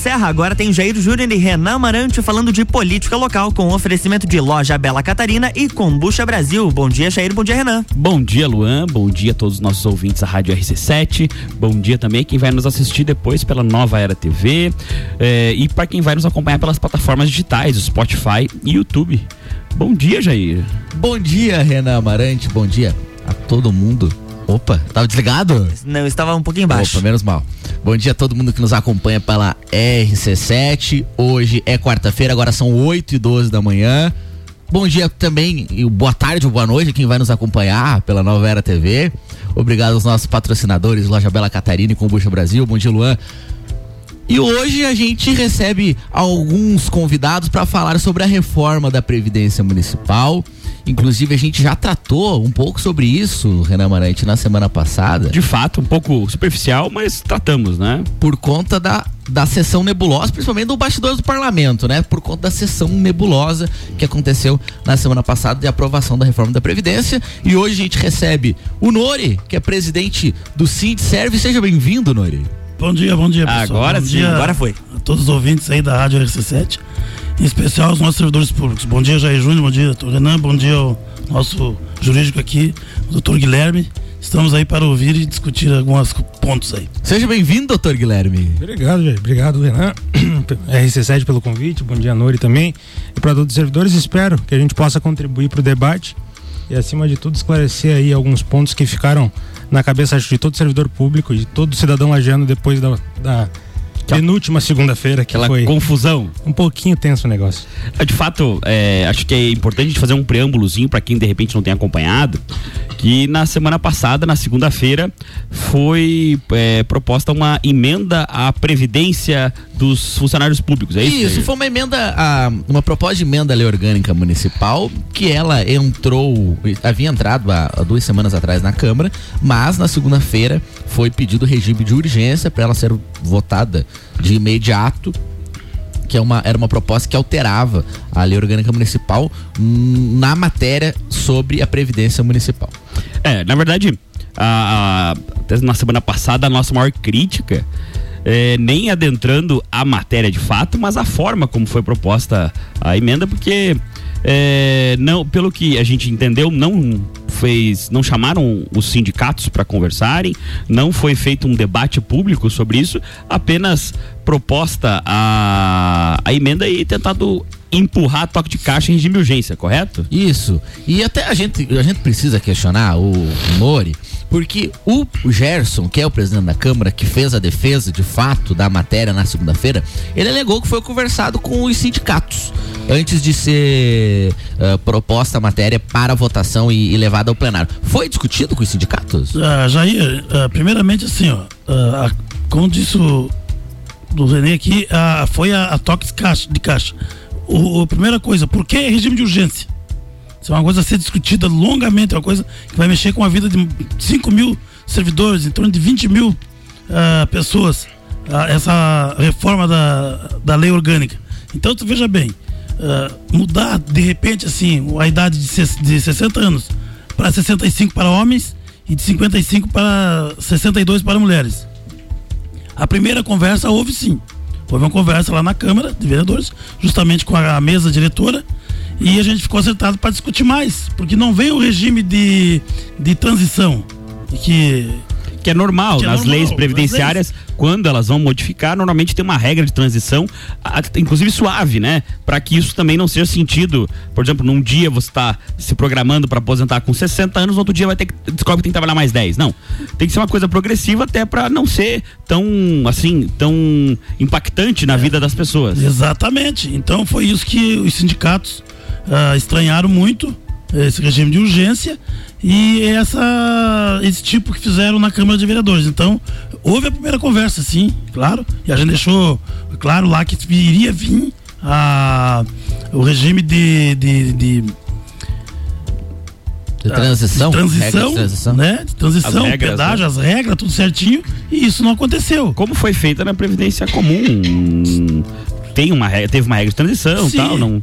Serra. Agora tem Jair Júnior e Renan Amarante falando de política local com oferecimento de loja Bela Catarina e Combucha Brasil. Bom dia, Jair. Bom dia, Renan. Bom dia, Luan. Bom dia a todos os nossos ouvintes da Rádio RC7. Bom dia também quem vai nos assistir depois pela Nova Era TV eh, e para quem vai nos acompanhar pelas plataformas digitais, Spotify e YouTube. Bom dia, Jair. Bom dia, Renan Amarante. Bom dia a todo mundo. Opa, tava desligado? Não, estava um pouquinho embaixo. Opa, menos mal. Bom dia a todo mundo que nos acompanha pela RC7. Hoje é quarta-feira, agora são 8 e 12 da manhã. Bom dia também, e boa tarde ou boa noite a quem vai nos acompanhar pela Nova Era TV. Obrigado aos nossos patrocinadores, Loja Bela Catarina e Combucha Brasil. Bom dia, Luan. E hoje a gente recebe alguns convidados para falar sobre a reforma da Previdência Municipal. Inclusive, a gente já tratou um pouco sobre isso, Renan Marante, na semana passada. De fato, um pouco superficial, mas tratamos, né? Por conta da, da sessão nebulosa, principalmente do bastidores do parlamento, né? Por conta da sessão nebulosa que aconteceu na semana passada de aprovação da reforma da Previdência. E hoje a gente recebe o Nori, que é presidente do Sindserve. Seja bem-vindo, Nori. Bom dia, bom dia, pessoal. Agora bom sim, dia agora foi. A todos os ouvintes aí da Rádio RC7, em especial os nossos servidores públicos. Bom dia, Jair Júnior, bom dia, doutor Renan, bom dia ao nosso jurídico aqui, o doutor Guilherme. Estamos aí para ouvir e discutir alguns pontos aí. Seja bem-vindo, doutor Guilherme. Obrigado, Jair. Obrigado, Renan. RC7 pelo convite. Bom dia, Nori também. E para todos os servidores, espero que a gente possa contribuir para o debate e, acima de tudo, esclarecer aí alguns pontos que ficaram na cabeça acho, de todo servidor público, de todo cidadão lagiano depois da, da penúltima segunda-feira, que Aquela foi confusão. um pouquinho tenso o negócio. É, De fato, é, acho que é importante a gente fazer um preâmbulozinho para quem de repente não tem acompanhado, que na semana passada, na segunda-feira, foi é, proposta uma emenda à previdência dos funcionários públicos. É isso? Isso, foi uma emenda, a, uma proposta de emenda à lei orgânica municipal que ela entrou, havia entrado há, há duas semanas atrás na Câmara, mas na segunda-feira foi pedido regime de urgência para ela ser votada de imediato que é uma, era uma proposta que alterava a lei orgânica municipal hum, na matéria sobre a previdência municipal. É, na verdade, a, a- até na semana passada, a nossa maior crítica, é, nem adentrando a matéria de fato, mas a forma como foi proposta a emenda, porque é, não, pelo que a gente entendeu, não fez, não chamaram os sindicatos para conversarem, não foi feito um debate público sobre isso, apenas proposta a, a emenda e tentado empurrar toque de caixa em regime de urgência, correto? Isso. E até a gente, a gente precisa questionar o Nori, porque o Gerson, que é o presidente da Câmara, que fez a defesa de fato da matéria na segunda-feira, ele alegou que foi conversado com os sindicatos antes de ser ah, proposta a matéria para votação e, e levada ao plenário. Foi discutido com os sindicatos? Ah, Jair, ah, primeiramente assim, ó, a- como disse o do Renê aqui, foi a, a toque de caixa. O, o- primeira coisa, por que regime de urgência? Isso é uma coisa a ser discutida longamente, é uma coisa que vai mexer com a vida de 5 mil servidores, em torno de 20 mil ah, pessoas, ah, essa reforma da, da lei orgânica. Então, tu veja bem, ah, mudar de repente assim a idade de, de 60 anos para 65 para homens e de 55 para 62 para mulheres. A primeira conversa houve sim. Houve uma conversa lá na Câmara de Vereadores, justamente com a mesa diretora, e a gente ficou acertado para discutir mais, porque não veio o regime de, de transição, que que é normal Que é nas normal, leis previdenciárias, quando elas vão modificar, normalmente tem uma regra de transição, inclusive suave, né? Para que isso também não seja sentido. Por exemplo, num dia você está se programando para aposentar com 60 anos, no outro dia vai ter que descobre que tem que trabalhar mais 10. Não. Tem que ser uma coisa progressiva até para não ser tão assim, tão impactante na vida das pessoas. Exatamente. Então foi isso que os sindicatos ah, estranharam muito, esse regime de urgência e essa, esse tipo que fizeram na Câmara de Vereadores. Então, houve a primeira conversa, sim, claro, e a gente deixou claro lá que iria vir a, o regime de, de, de De transição? de transição, de transição? né? De transição, As regras, pedágio, né? as regras, tudo certinho, e isso não aconteceu. Como foi feita na Previdência Comum. Tem uma regra, teve uma regra de transição Sim. tal, não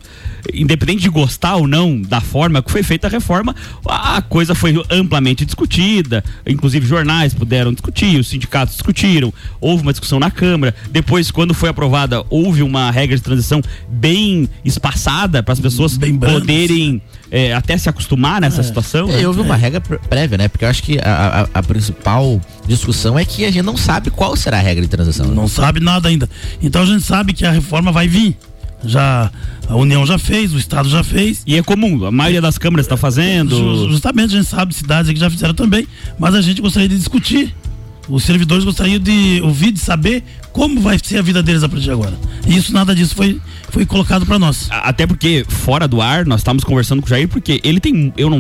independente de gostar ou não da forma que foi feita a reforma, a coisa foi amplamente discutida, inclusive jornais puderam discutir, os sindicatos discutiram, houve uma discussão na Câmara, depois quando foi aprovada, houve uma regra de transição bem espaçada para as pessoas Bem poderem é, até se acostumar nessa situação. né? É, houve uma regra pr- prévia, né? Porque eu acho que a, a- a principal discussão é que a gente não sabe qual será a regra de transição. né? Não sabe nada ainda. Então a gente sabe que a reforma vai vir. Já a União já fez, o Estado já fez. E é comum, a maioria das câmaras está fazendo. Justamente a gente sabe cidades que já fizeram também, mas a gente gostaria de discutir. Os servidores gostariam de ouvir, de saber como vai ser a vida deles a partir de agora. E isso, nada disso foi, foi colocado para nós. Até porque, fora do ar, nós estávamos conversando com o Jair, porque ele tem. Eu não.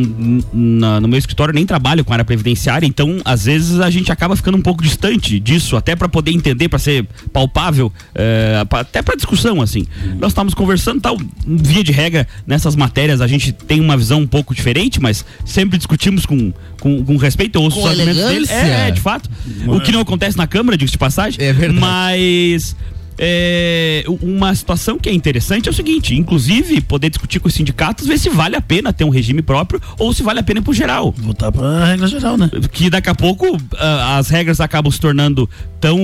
na- no meu escritório nem trabalho com área previdenciária, então, às vezes, a gente acaba ficando um pouco distante disso, até para poder entender, para ser palpável, é, pra- até para discussão, assim. Nós estávamos conversando tal. Via de regra, nessas matérias, a gente tem uma visão um pouco diferente, mas sempre discutimos com, com, com respeito. Eu ouço Com os argumentos dele. elegância. É, é, de fato. O que não acontece na Câmara, digo de passagem. É verdade. Mas. é, uma situação que é interessante é o seguinte: inclusive, poder discutir com os sindicatos, ver se vale a pena ter um regime próprio ou se vale a pena ir pro geral. Voltar para a regra geral, né? Que daqui a pouco ah, as regras acabam se tornando tão,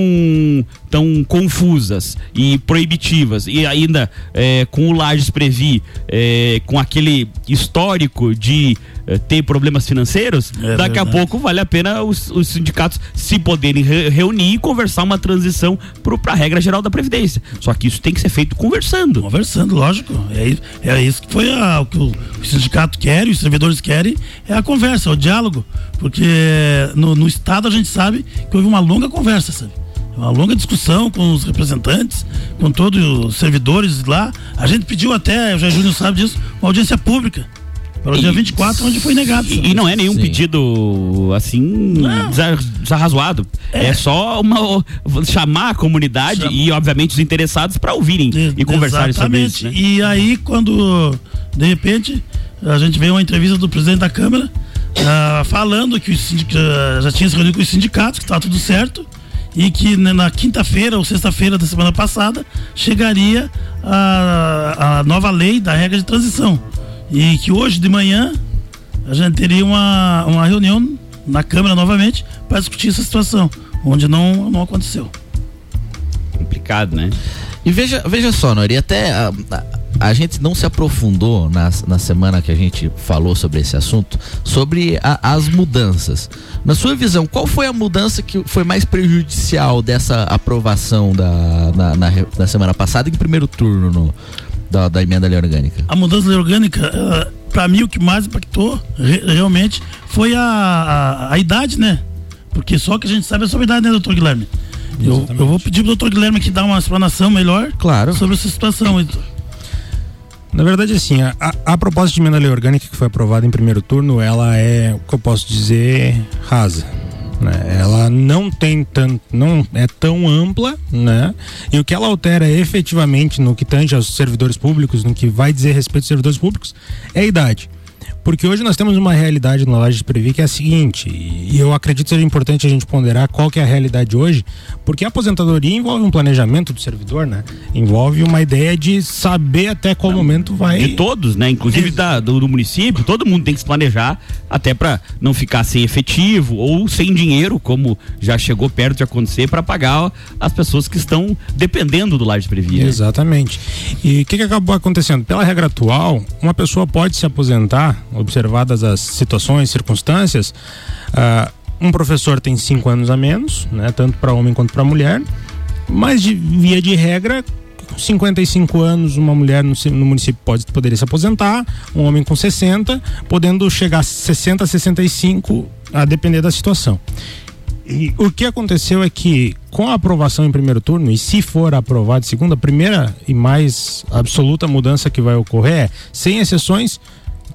tão confusas e proibitivas, e ainda eh, com o Lages Previ, eh, com aquele histórico de eh, ter problemas financeiros, É daqui a verdade. pouco vale a pena os, os sindicatos se poderem re- reunir e conversar uma transição para a regra geral da Previdência. Só que isso tem que ser feito conversando. Conversando, lógico. É, é isso que foi a- o que o, o sindicato quer, e os servidores querem, é a conversa, é o diálogo. Porque no, no Estado a gente sabe que houve uma longa conversa, sabe? Uma longa discussão com os representantes, com todos os servidores lá. A gente pediu até, o Jair Júnior sabe disso, uma audiência pública. Para o dia E- 24, onde foi negado. E, e não é nenhum Sim. pedido assim desarrazoado. É. só uma chamar a comunidade Chama. e obviamente os interessados para ouvirem e, E- conversarem sobre exatamente. isso. Né? E aí, quando de repente a gente vê uma entrevista do presidente da Câmara ah, falando que ah, já tinha se reunido com os sindicatos, que estava tudo certo, e que né, na quinta-feira ou sexta-feira da semana passada chegaria a, a nova lei da regra de transição. E que hoje de manhã a gente teria uma, uma reunião na Câmara novamente para discutir essa situação, onde não, não aconteceu. Complicado, né? E veja, veja só, Nori, até a, a- a gente não se aprofundou na, na semana que a gente falou sobre esse assunto, sobre a- as mudanças. Na sua visão, qual foi a mudança que foi mais prejudicial dessa aprovação da, na, na, na semana passada em primeiro turno no- da, da emenda lei orgânica? a mudança da lei orgânica, para mim, o que mais impactou re- realmente foi a, a, a idade, né? Porque só que a gente sabe é sobre a idade, né, doutor Guilherme? Eu, eu vou pedir pro doutor Guilherme aqui dar uma explanação melhor Claro. sobre essa situação. Na verdade, assim, a, a- proposta de emenda lei orgânica que foi aprovada em primeiro turno, ela é, o que eu posso dizer, rasa. Né? Ela não tem tanto, não é tão ampla, né? E o que ela altera efetivamente no que tange aos servidores públicos, no que vai dizer respeito aos servidores públicos, é a idade. Porque hoje nós temos uma realidade na laje de Previ que é a seguinte, e eu acredito que seja importante a gente ponderar qual que é a realidade hoje, porque a aposentadoria envolve um planejamento do servidor, né? Envolve uma ideia de saber até qual momento vai. De todos, né? Inclusive da- do, do município, todo mundo tem que se planejar até para não ficar sem efetivo ou sem dinheiro, como já chegou perto de acontecer, para pagar as pessoas que estão dependendo do Laje Previ. né? Exatamente. E o que, que acabou acontecendo? Pela regra atual, uma pessoa pode se aposentar, observadas as situações, circunstâncias. ah, um professor tem cinco anos a menos, né, tanto para homem quanto para mulher, mas de via de regra. Com 55 anos, uma mulher no, no município pode poderia se aposentar, um homem com 60, podendo chegar a 60, 65, a depender da situação. E o que aconteceu é que, com a aprovação em primeiro turno, e se for aprovado em segundo, a primeira e mais absoluta mudança que vai ocorrer é, sem exceções,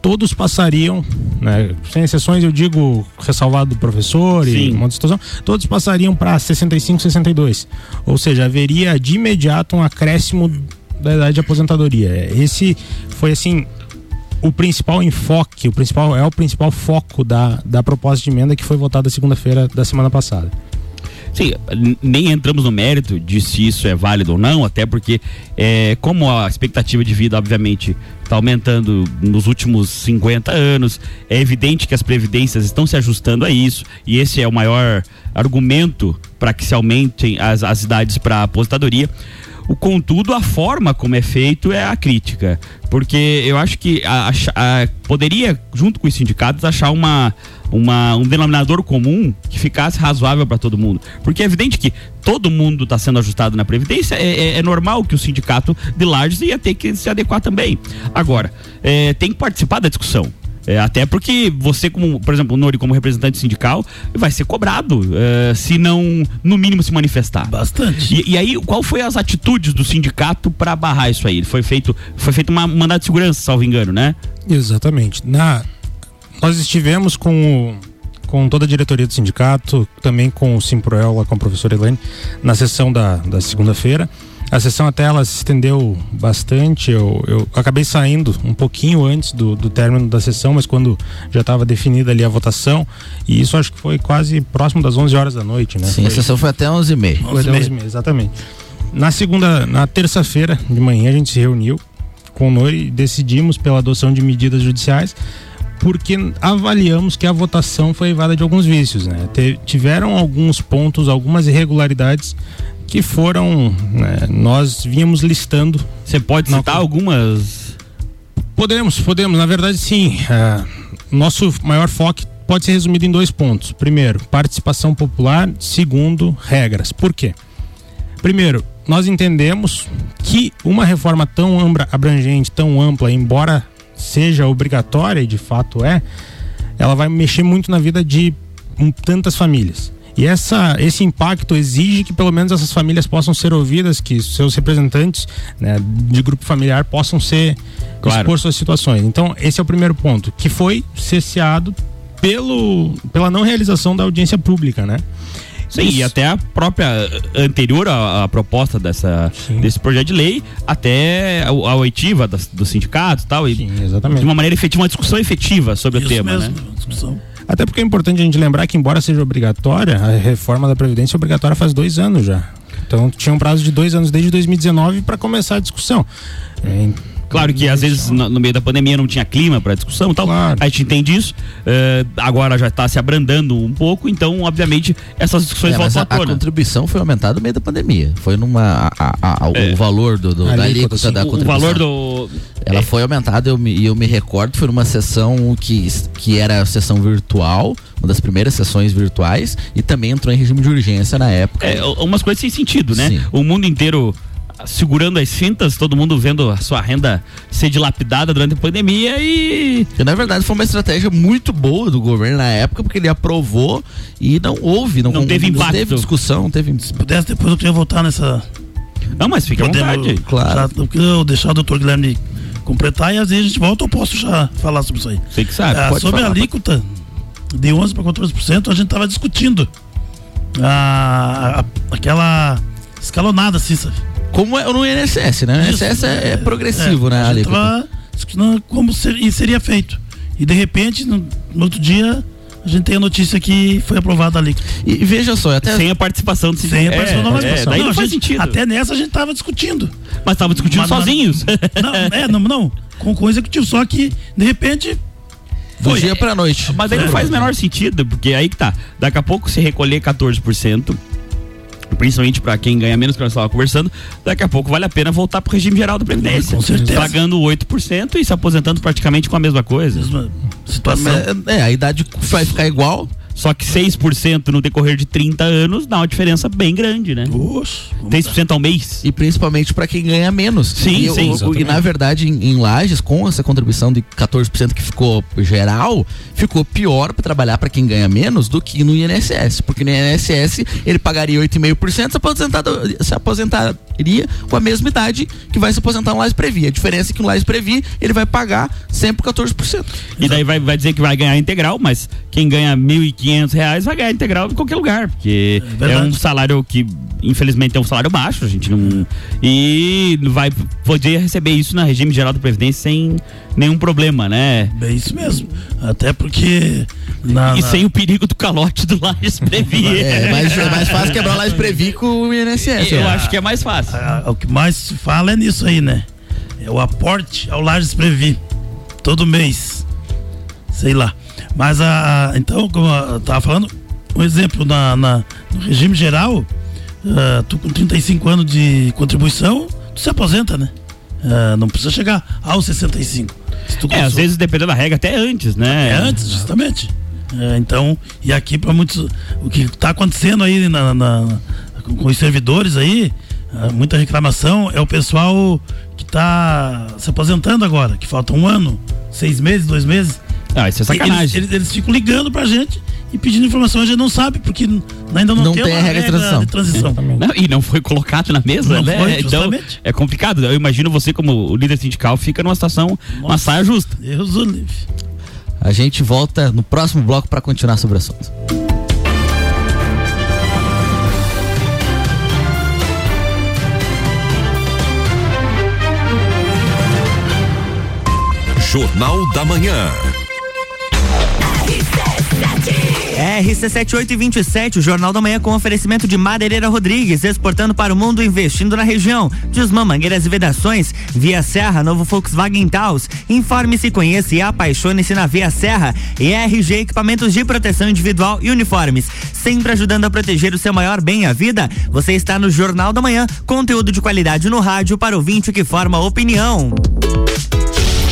todos passariam, né, sem exceções eu digo ressalvado do professor e Sim. uma outra situação, todos passariam para 65, 62. Ou seja, haveria de imediato um acréscimo da idade de aposentadoria. Esse foi assim o principal enfoque, o principal é o principal foco da, da proposta de emenda que foi votada segunda-feira da semana passada. Sim, nem entramos no mérito de se isso é válido ou não, até porque é, como a expectativa de vida, obviamente, está aumentando nos últimos 50 anos, é evidente que as previdências estão se ajustando a isso, e esse é o maior argumento para que se aumentem as, as idades para aposentadoria. O contudo, a forma como é feito é a crítica, porque eu acho que a- a- a- poderia, junto com os sindicatos, achar uma, uma, um denominador comum que ficasse razoável para todo mundo. Porque é evidente que todo mundo está sendo ajustado na Previdência, é, é- é normal que o sindicato de Lages ia ter que se adequar também. Agora, é, tem que participar da discussão. É, até porque você, como, por exemplo, o Nori, como representante sindical, vai ser cobrado é, se não, no mínimo, se manifestar. Bastante. E, e aí, qual foi as atitudes do sindicato para barrar isso aí? Foi feito, foi feito uma mandado de segurança, salvo engano, né? Exatamente. Na, nós estivemos com, o- com toda a diretoria do sindicato, também com o Simproel, lá com a professora Elaine, na sessão da, da segunda-feira. A sessão até ela se estendeu bastante. Eu, eu acabei saindo um pouquinho antes do, do término da sessão, mas quando já estava definida ali a votação. E isso acho que foi quase próximo das 11 horas da noite, né? Sim, Foi- a sessão foi até 11h30. foi até 11 meses, exatamente. Na segunda, na terça-feira de manhã a gente se reuniu com o Nori e decidimos pela adoção de medidas judiciais porque avaliamos que a votação foi evada de alguns vícios, né? Tiveram alguns pontos, algumas irregularidades que foram, né, nós vínhamos listando. Você pode citar como- algumas. Podemos, podemos, na verdade sim. é, nosso maior foco pode ser resumido em dois pontos. Primeiro, participação popular. Segundo, regras. Por quê? Primeiro, nós entendemos que uma reforma tão abrangente, tão ampla, embora seja obrigatória e de fato é, ela vai mexer muito na vida de tantas famílias. E essa, esse impacto exige que pelo menos essas famílias possam ser ouvidas, que seus representantes né, de grupo familiar possam ser Claro. expor suas situações. Então, esse é o primeiro ponto, que foi cesseado pelo, pela não realização da audiência pública, né? Sim, Isso. e até a própria eh, anterior à, à proposta dessa, Sim. desse projeto de lei, até a, a oitiva das, do sindicato e tal, e Sim, exatamente. de uma maneira efetiva, uma discussão efetiva sobre Isso o tema, mesmo, né? discussão. Até porque é importante a gente lembrar que, embora seja obrigatória, a reforma da Previdência é obrigatória faz dois anos já. Então tinha um prazo de dois anos desde 2019 para começar a discussão. É, Claro que às vezes no, no meio da pandemia não tinha clima para discussão e tal. Claro. A gente entende isso. Eh, agora já está se abrandando um pouco, então, obviamente, essas discussões É, voltam a, à a tona. contribuição foi aumentada no meio da pandemia. Foi numa. a- a- a- É. O valor do, do- A da alíquota, alíquota sim. da O, o contribuição. valor do. Ela foi aumentada eu me- e eu me recordo, foi numa sessão que, que era a sessão virtual, uma das primeiras sessões virtuais, e também entrou em regime de urgência na época. É, umas coisas sem sentido, né? Sim. O mundo inteiro segurando as cintas, todo mundo vendo a sua renda ser dilapidada durante a pandemia e. E na verdade foi uma estratégia muito boa do governo na época, porque ele aprovou e não houve, não, Não teve impacto. teve discussão, não teve. Se pudesse, depois eu queria voltar nessa. Não, mas fica à vontade. claro. já- eu queria deixar o doutor Guilherme completar e às vezes a gente volta, eu posso já falar sobre isso aí. Você que sabe. Ah, sobre a falar. alíquota de 11 para 14%, a gente estava discutindo a, a- aquela escalonada, assim, sabe? Como é no INSS, né? O INSS é, é progressivo, é, né? A A gente alíquota. tava discutindo como ser- e seria feito. E de repente, no, no outro dia, a gente tem a notícia que foi aprovada a alíquota. E, veja só, até Sem a participação do Sem a participação da é, participação. daí Não, não, faz gente- sentido. Até nessa a gente tava discutindo. Mas estavam discutindo Mas- sozinhos. Não, é, não, não. Com, com o executivo. Só que, de repente, do Foi, dia é- pra noite. Mas aí não faz o menor sentido, porque aí que tá. Daqui a pouco se recolher 14%, principalmente pra quem ganha menos que nós estávamos conversando, daqui a pouco vale a pena voltar pro regime geral da Previdência. Com certeza. Pagando 8% e se aposentando praticamente com a mesma coisa. mesma situação. É, é, a idade vai ficar igual. Só que 6% no decorrer de 30 anos dá uma diferença bem grande, né? Oxe, vamos 6% ao mês. E principalmente para quem ganha menos. Sim, e, sim, o- e na verdade, em, em Lages, com essa contribuição de 14% que ficou geral, ficou pior para trabalhar para quem ganha menos do que no INSS. Porque no INSS ele pagaria 8,5%, se aposentar, se aposentar com a mesma idade que vai se aposentar no Lais Previ. A diferença é que no Lais Previ ele vai pagar sempre 14%. E daí vai, vai dizer que vai ganhar integral, mas quem ganha 1.500 reais vai ganhar integral em qualquer lugar, porque é, é um salário que infelizmente é um salário baixo, a gente não e vai poder receber isso na regime geral da previdência sem nenhum problema, né? É isso mesmo. Até porque na, e na... sem o perigo do calote do Lages Previ. é, mas é mais fácil quebrar o Lages Previ com o INSS. Eu é. acho que é mais fácil. o que mais se fala é nisso aí, né? É o aporte ao Lages Previ. Todo mês. Sei lá. Mas a, a então, como eu tava falando, um exemplo na, na no regime geral, uh, tu com 35 anos de contribuição, tu se aposenta, né? Uh, não precisa chegar aos 65. É, às vezes dependendo da regra, até antes, né? É antes, justamente. É, então, e aqui para muitos, o que está acontecendo aí na, na, com os servidores aí, ah, muita reclamação é o pessoal que está se aposentando agora, que falta um ano, seis meses, dois meses. Ah, isso é sacanagem. Eles, eles, eles ficam ligando pra gente e pedindo informação, a gente não sabe, porque ainda não, não tem, tem a regra, regra, de transição. De transição. Não, e não foi colocado na mesa, não né? Foi, então é complicado. Eu imagino você, como líder sindical, fica numa situação, Nossa, uma saia justa. Deus o livre. A gente volta no próximo bloco para continuar sobre o assunto. Jornal da Manhã. RC7827, o Jornal da Manhã com oferecimento de Madeireira Rodrigues, exportando para o mundo, investindo na região. Desmã Mangueiras e Vedações, Via Serra, novo Volkswagen Taos. Informe-se, conheça e apaixone-se na Via Serra. E RG Equipamentos de Proteção Individual e Uniformes, sempre ajudando a proteger o seu maior bem, a vida. Você está no Jornal da Manhã, conteúdo de qualidade no rádio para o ouvinte que forma opinião.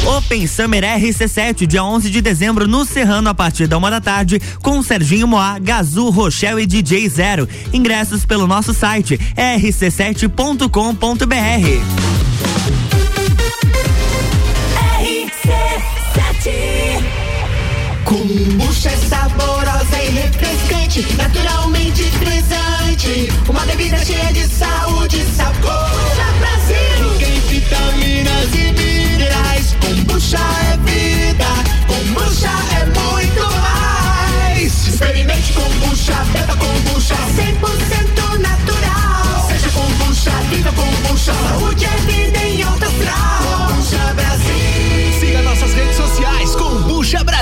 Open Summer RC7, dia 11 de dezembro, no Serrano, a partir da uma da tarde, com Serginho Moá, Gazu, Rochelle e DJ Zero. Ingressos pelo nosso site rc7.com.br. Kombucha é saborosa e refrescante, naturalmente frisante. Uma bebida cheia de saúde e sabor. Brasil! Tem vitaminas e Kombucha é vida, kombucha é muito mais. Experimente kombucha, beba kombucha, 100% natural. Seja kombucha, viva kombucha, saúde é vida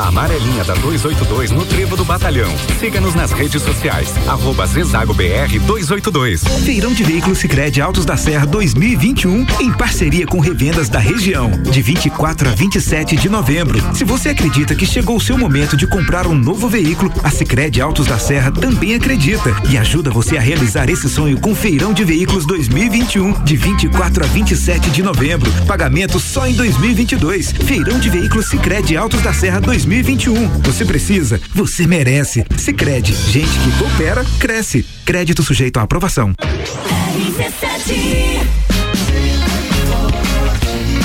A amarelinha da 282 no Trevo do Batalhão. Siga-nos nas redes sociais. Arroba Zezago BR 282. Feirão de Veículos Sicredi Altos da Serra 2021 em parceria com revendas da região. De 24 a 27 de novembro. Se você acredita que chegou o seu momento de comprar um novo veículo, a Sicredi Altos da Serra também acredita e ajuda você a realizar esse sonho com Feirão de Veículos 2021 de 24 a 27 de novembro. Pagamento só em 2022. Feirão de Veículos Sicredi Altos da Serra 2021 2021. Você precisa, você merece. Se crede, gente que coopera, cresce. Crédito sujeito à aprovação.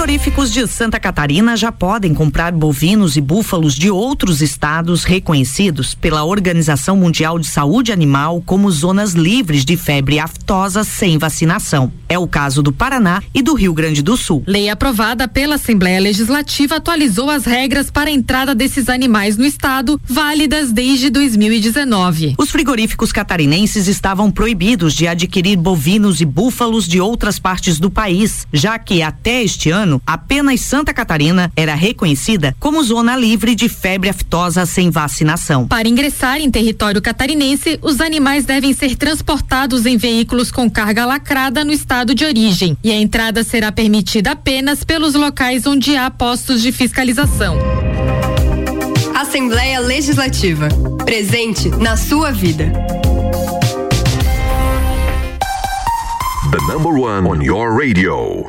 Frigoríficos de Santa Catarina já podem comprar bovinos e búfalos de outros estados reconhecidos pela Organização Mundial de Saúde Animal como zonas livres de febre aftosa sem vacinação. É o caso do Paraná e do Rio Grande do Sul. Lei aprovada pela Assembleia Legislativa atualizou as regras para a entrada desses animais no estado, válidas desde 2019. Os frigoríficos catarinenses estavam proibidos de adquirir bovinos e búfalos de outras partes do país, já que até este ano apenas Santa Catarina era reconhecida como zona livre de febre aftosa sem vacinação. Para ingressar em território catarinense, os animais devem ser transportados em veículos com carga lacrada no estado de origem e a entrada será permitida apenas pelos locais onde há postos de fiscalização. Assembleia Legislativa. Presente na sua vida. The number one on your radio.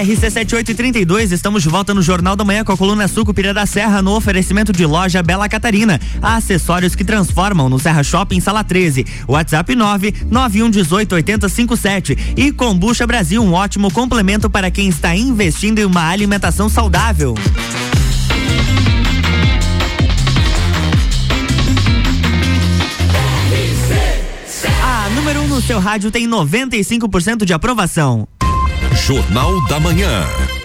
RC7832, estamos de volta no Jornal da Manhã com a coluna Sucupira da Serra no oferecimento de loja Bela Catarina. Acessórios que transformam no Serra Shopping Sala 13. WhatsApp 991188057. E Combucha Brasil, um ótimo complemento para quem está investindo em uma alimentação saudável. A número 1 um no seu rádio tem 95% de aprovação. Jornal da Manhã.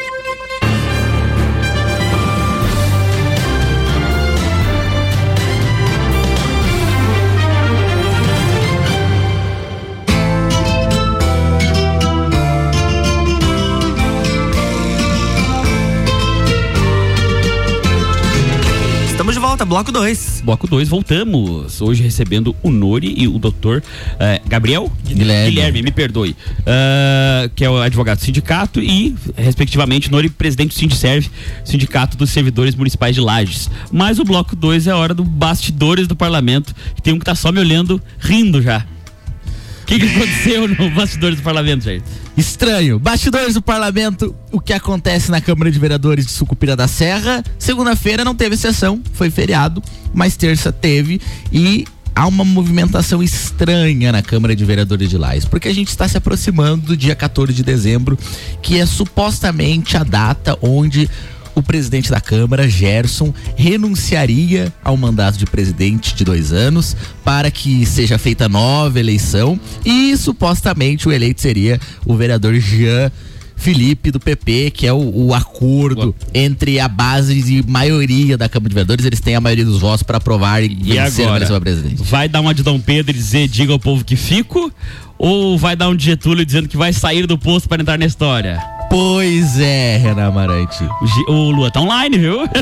Volta, bloco 2. Bloco 2, voltamos. Hoje recebendo o Nori e o doutor eh, Gabriel Guilherme. me perdoe. Ah, que é o advogado do sindicato e, respectivamente, Nori, presidente do Sindicato dos Servidores Municipais de Lages. Mas o bloco 2 é a hora do bastidores do parlamento, que tem um que tá só me olhando, rindo já. O que, que aconteceu no bastidores do parlamento, gente? Estranho. Bastidores do parlamento, o que acontece na Câmara de Vereadores de Sucupira da Serra. Segunda-feira não teve sessão, foi feriado, mas terça teve e há uma movimentação estranha na Câmara de Vereadores de Lais, porque a gente está se aproximando do dia 14 de dezembro, que é supostamente a data onde o presidente da Câmara, Gerson, renunciaria ao mandato de presidente de dois anos para que seja feita nova eleição e supostamente o eleito seria o vereador Jean. Felipe do PP, que é o, o acordo entre a base e maioria da Câmara de Vereadores, eles têm a maioria dos votos para aprovar e, E vencer a agora? para presidente. Vai dar uma de Dom Pedro e dizer diga ao povo que fico? Ou vai dar um de Getúlio dizendo que vai sair do posto para entrar na história? Pois é, Renan Amarante. O, Gi- o Lua tá online, viu?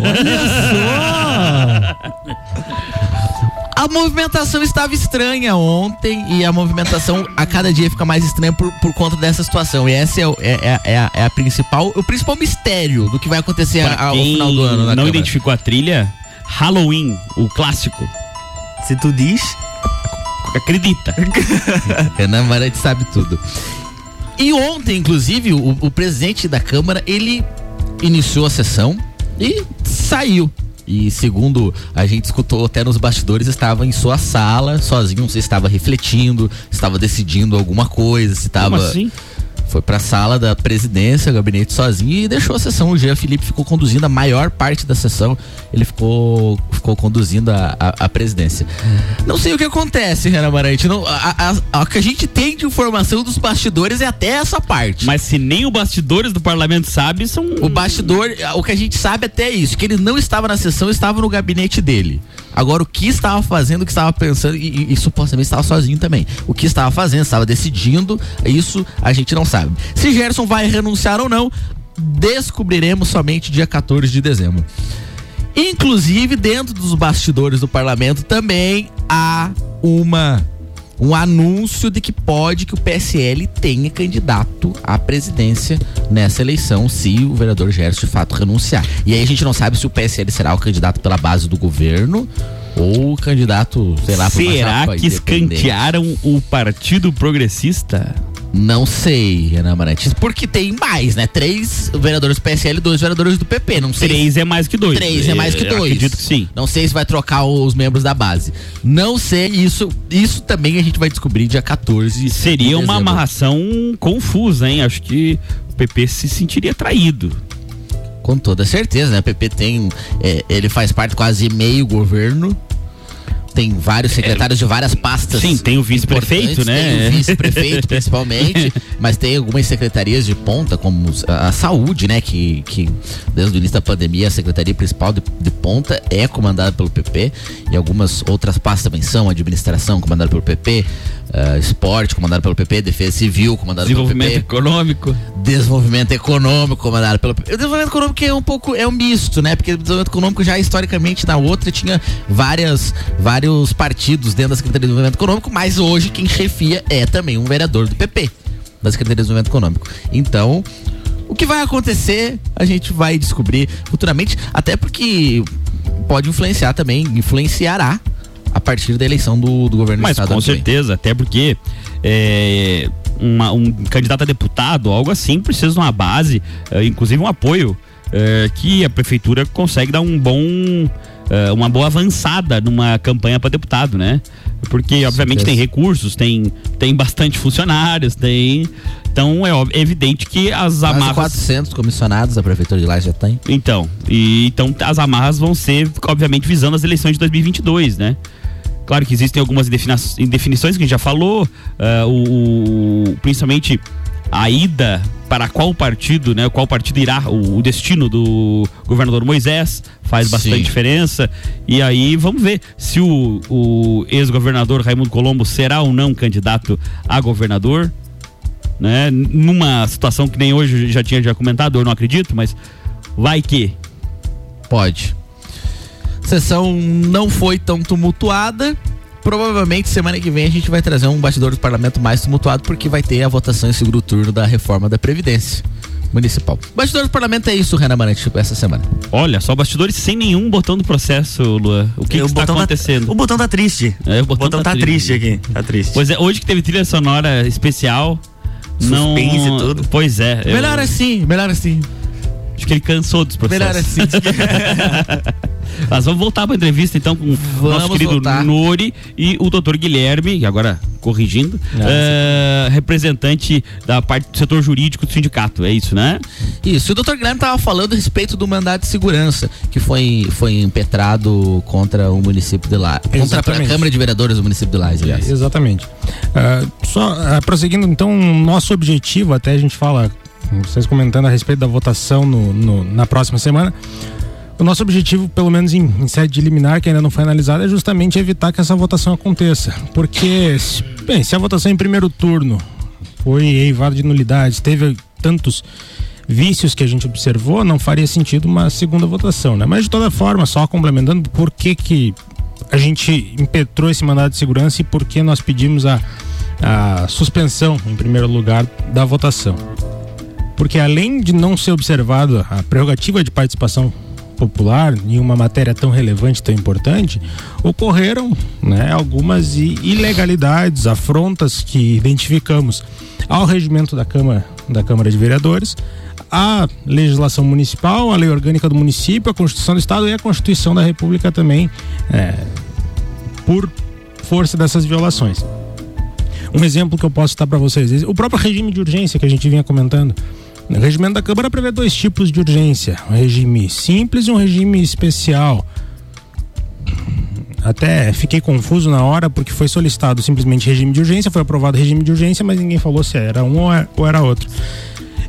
A movimentação estava estranha ontem e a movimentação a cada dia fica mais estranha por, por conta dessa situação. E essa é, o- é- é- é a, é a principal, o principal mistério do que vai acontecer a- ao final do ano. Na não Câmara. identificou a trilha, Halloween, o clássico. Se tu diz. Acredita. Renan Marante sabe tudo. E ontem, inclusive, o, o presidente da Câmara, ele iniciou a sessão e saiu. E segundo a gente escutou até nos bastidores, estava em sua sala, sozinho, não sei se estava refletindo, estava decidindo alguma coisa, se estava. Como assim? Foi pra sala da presidência, gabinete sozinho e deixou a sessão. O Jean Felipe ficou conduzindo a maior parte da sessão. Ele ficou, ficou conduzindo a, a, a presidência. Não sei o que acontece, Renan Marante. Não, a, a, a que a gente tem de informação dos bastidores é até essa parte. Mas se nem o bastidores do parlamento sabe, são. O bastidor, o que a gente sabe até é isso, que ele não estava na sessão, estava no gabinete dele. Agora, o que estava fazendo, o que estava pensando, e, e- e supostamente estava sozinho também. O que estava fazendo, estava decidindo, isso a gente não sabe. Se Gerson vai renunciar ou não, descobriremos somente dia 14 de dezembro. Inclusive, dentro dos bastidores do parlamento também há uma um anúncio de que pode que o PSL tenha candidato à presidência nessa eleição, se o vereador Gerson de fato renunciar. E aí a gente não sabe se o PSL será o candidato pela base do governo ou o candidato, sei lá, Será que escantearam o Partido Progressista? Não sei, Renan Amarantes. Porque tem mais, né? Três vereadores do PSL e dois vereadores do PP. Não sei. Três é mais que dois. Três é mais que É, dois. acredito que sim. Não sei se vai trocar os membros da base. Não sei, isso, isso também a gente vai descobrir dia 14. Seria de uma amarração confusa, hein? Acho que o PP se sentiria traído. Com toda certeza, né? O PP tem. é, ele faz parte quase meio governo. Tem vários secretários de várias pastas. Sim, tem o vice-prefeito, né? Tem o vice-prefeito, principalmente. mas tem algumas secretarias de ponta, como a, a saúde, né? Que, que desde o início da pandemia, a secretaria principal de, de ponta é comandada pelo PP. E algumas outras pastas também são administração, comandada pelo PP, ah, esporte, comandado pelo PP, defesa civil, comandada pelo PP. Desenvolvimento econômico. Desenvolvimento econômico comandado pelo. O desenvolvimento econômico é um pouco. É um misto, né? Porque o desenvolvimento econômico já historicamente na outra tinha várias, vários partidos dentro da Secretaria de Desenvolvimento Econômico, mas hoje quem chefia é também um vereador do PP, da Secretaria de Desenvolvimento Econômico. Então. O que vai acontecer, a gente vai descobrir futuramente, até porque pode influenciar também, influenciará a partir da eleição do, do governo do Mas estado. com certeza, até porque é, uma- um candidato a deputado, algo assim, precisa de uma base, é, inclusive um apoio, é, que a prefeitura consegue dar um bom. É, uma boa avançada numa campanha para deputado, né? Porque, obviamente, certeza. tem recursos, tem, tem bastante funcionários, tem. Então é, óbvio- é evidente que as Quase amarras. 400 comissionados a prefeitura de lá já tem. Então, e então as amarras vão ser, obviamente, visando as eleições de 2022, né? Claro que existem algumas indefinições que a gente já falou, ah, o, o- principalmente a ida para qual partido, né? Qual partido irá, o, o destino do governador Moisés faz bastante Sim. diferença. E aí vamos ver se o, o ex-governador Raimundo Colombo será ou não candidato a governador né? Numa situação que nem hoje já tinha já comentado, eu não acredito, mas vai que. Pode. Sessão não foi tão tumultuada. Provavelmente semana que vem a gente vai trazer um bastidor do parlamento mais tumultuado porque vai ter a votação em segundo turno da reforma da Previdência Municipal. Bastidor do parlamento é isso, Renan Marante, essa semana. Olha, só bastidores sem nenhum botão do processo, Lua. O que, É, que o está botão tá- acontecendo? o botão tá triste. É, o botão, tá triste aqui, tá triste. Pois é, hoje que teve trilha sonora especial. não... Suspense e tudo. Pois é. eu- Melhor assim, melhor assim. Acho que ele cansou dos processos. Melhor assim. Nós vamos voltar para a entrevista então com o nosso querido voltar. Nori e o doutor Guilherme, que agora corrigindo, eh, representante da parte do setor jurídico do sindicato, é isso, né? Isso, e o doutor Guilherme estava falando a respeito do mandato de segurança que foi, foi impetrado contra o município de Lages. Contra a. Câmara de Vereadores do município de Lages, aliás. Exatamente. Ah, só ah, prosseguindo, então, nosso objetivo, até a gente fala, vocês comentando a respeito da votação no, no- na próxima semana. O nosso objetivo, pelo menos em, em sede de liminar, que ainda não foi analisada, é justamente evitar que essa votação aconteça. Porque, bem, se a votação em primeiro turno foi eivada de nulidades, teve tantos vícios que a gente observou, não faria sentido uma segunda votação, né? Mas de toda forma, só complementando, por que que a gente impetrou esse mandado de segurança e por que nós pedimos a, a suspensão, em primeiro lugar, da votação? Porque além de não ser observado a prerrogativa de participação popular em uma matéria tão relevante, tão importante, ocorreram né, algumas ilegalidades, afrontas que identificamos ao regimento da Câmara, da Câmara de Vereadores, à legislação municipal, à lei orgânica do município, à Constituição do Estado e à Constituição da República também, é, por força dessas violações. Um exemplo que eu posso citar para vocês, o próprio regime de urgência que a gente vinha comentando. O regimento da Câmara prevê dois tipos de urgência: um regime simples e um regime especial. Até fiquei confuso na hora porque foi solicitado simplesmente regime de urgência, foi aprovado regime de urgência, mas ninguém falou se era um ou é- era outro.